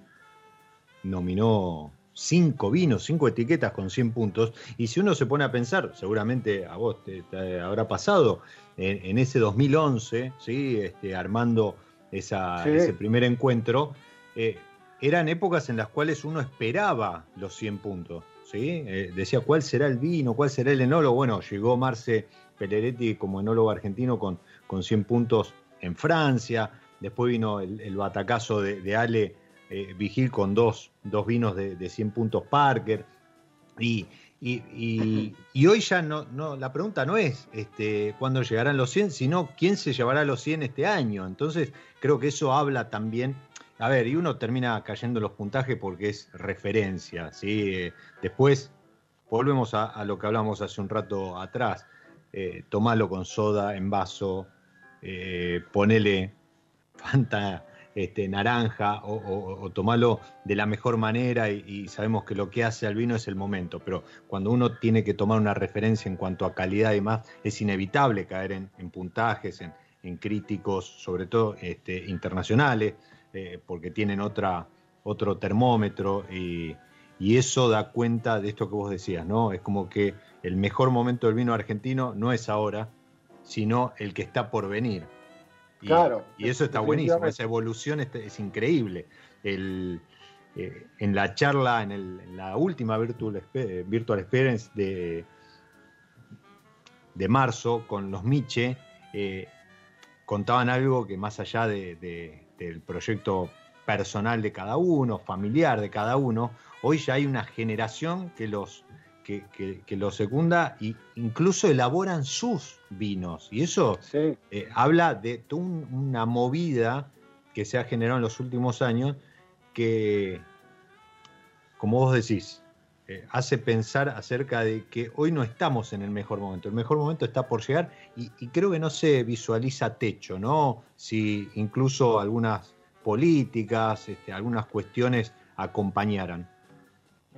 nominó cinco vinos, cinco etiquetas con 100 puntos. Y si uno se pone a pensar, seguramente a vos te, habrá pasado, en, ese 2011, ¿sí? este, armando ese primer encuentro, eh, eran épocas en las cuales uno esperaba los 100 puntos. ¿sí? Eh, decía, ¿cuál será el vino? ¿Cuál será el enólogo? Bueno, llegó Marce Peleretti como enólogo argentino con, con 100 puntos en Francia. Después vino el, batacazo de, Ale eh, Vigil con dos, dos vinos de, de, 100 puntos Parker. Y, Y, hoy ya no, no, la pregunta no es este, cuándo llegarán los 100, sino quién se llevará los 100 este año. Entonces, creo que eso habla también. A ver, y uno termina cayendo en los puntajes porque es referencia, ¿sí? Después, volvemos a, lo que hablamos hace un rato atrás. Eh, tomalo con soda en vaso, eh, ponele Fanta este, naranja o, tomarlo de la mejor manera y, sabemos que lo que hace al vino es el momento, pero cuando uno tiene que tomar una referencia en cuanto a calidad y más, es inevitable caer en, puntajes, en, críticos, sobre todo este, internacionales, eh, porque tienen otra, otro termómetro y, y eso da cuenta de esto que vos decías, ¿no? Es como que el mejor momento del vino argentino no es ahora, sino el que está por venir. Y, claro. Y eso está buenísimo, esa evolución es, increíble. El, eh, en la charla, en, la última Virtual, Virtual Experience de, de marzo con los Miche, eh, contaban algo que más allá del proyecto personal de cada uno, familiar de cada uno, hoy ya hay una generación que los que, lo secunda e incluso elaboran sus vinos. Y eso eh, habla de una movida que se ha generado en los últimos años que, como vos decís, eh, hace pensar acerca de que hoy no estamos en el mejor momento. El mejor momento está por llegar y, creo que no se visualiza techo, ¿no? Si incluso algunas políticas, este, algunas cuestiones acompañaran.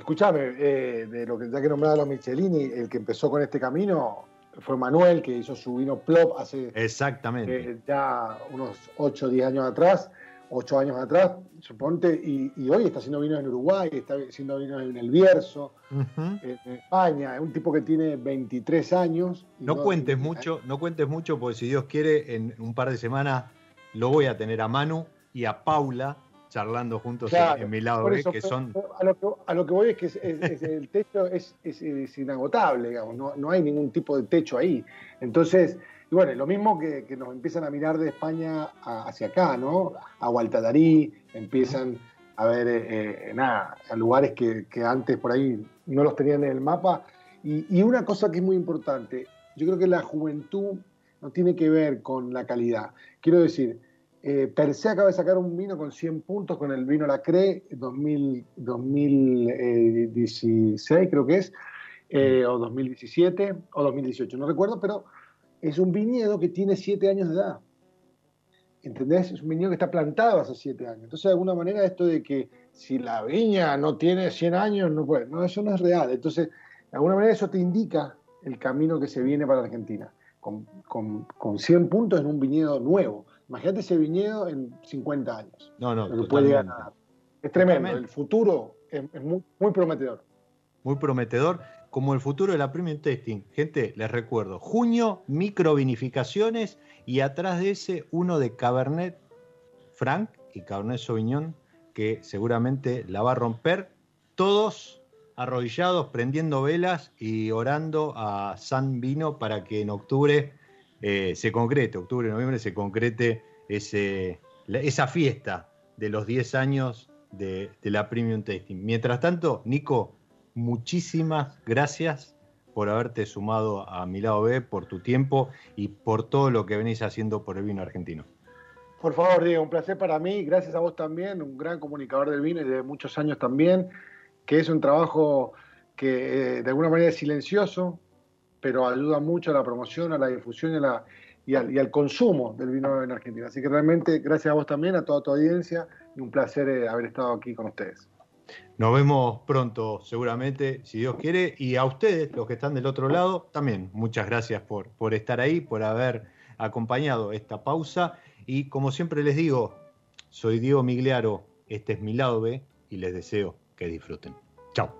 Escuchame, eh, de lo que ya que nombraba los Michelini, el que empezó con este camino fue Manuel, que hizo su vino Plop hace Exactamente. Eh, ya unos 8 o 10 años atrás, 8 años atrás, suponte, y, hoy está haciendo vinos en Uruguay, está haciendo vinos en El Bierzo, en España, es un tipo que tiene 23 años. No, cuentes mucho, no cuentes mucho, porque si Dios quiere, en un par de semanas lo voy a tener a Manu y a Paula charlando juntos en, mi lado que son... A lo que, a lo que voy es que el techo es, inagotable, digamos, no, no, hay ningún tipo de techo ahí. Entonces, y bueno, lo mismo que, nos empiezan a mirar de España hacia acá, ¿no? A Gualtadarí, empiezan a ver, eh, eh, nada, a lugares que, antes por ahí no los tenían en el mapa. Y, y una cosa que es muy importante, yo creo que la juventud no tiene que ver con la calidad. Quiero decir, eh, per se acaba de sacar un vino con 100 puntos con el vino La Cre 2016, eh, creo que es, eh, o 2017, o 2018, no recuerdo, pero es un viñedo que tiene 7 años de edad. ¿Entendés? Es un viñedo que está plantado hace 7 años. Entonces, de alguna manera, esto de que si la viña no tiene 100 años, no puede. No, eso no es real. Entonces, de alguna manera, eso te indica el camino que se viene para Argentina. Con, con, con 100 puntos en un viñedo nuevo. Imagínate ese viñedo en 50 años. No, no, Es tremendo. El futuro es, muy, prometedor. Muy prometedor, como el futuro de la Premium Testing. Gente, les recuerdo, junio, microvinificaciones y atrás de ese uno de Cabernet Franc y Cabernet Sauvignon que seguramente la va a romper. Todos arrodillados, prendiendo velas y orando a San Vino para que en octubre eh, se concrete, octubre, noviembre, se concrete ese, esa fiesta de los 10 años de, la Premium Tasting. Mientras tanto, Nico, muchísimas gracias por haberte sumado a mi lado B, por tu tiempo y por todo lo que venís haciendo por el vino argentino. Por favor, Diego, un placer para mí, gracias a vos también, un gran comunicador del vino y de muchos años también, que es un trabajo que eh, de alguna manera es silencioso, pero ayuda mucho a la promoción, a la difusión y, al, consumo del vino en Argentina. Así que realmente gracias a vos también, a toda tu audiencia, y un placer eh, haber estado aquí con ustedes. Nos vemos pronto, seguramente, si Dios quiere, y a ustedes, los que están del otro lado, también muchas gracias por, por estar ahí, por haber acompañado esta pausa. Y como siempre les digo, soy Diego Migliaro, este es mi lado B, y les deseo que disfruten. Chao.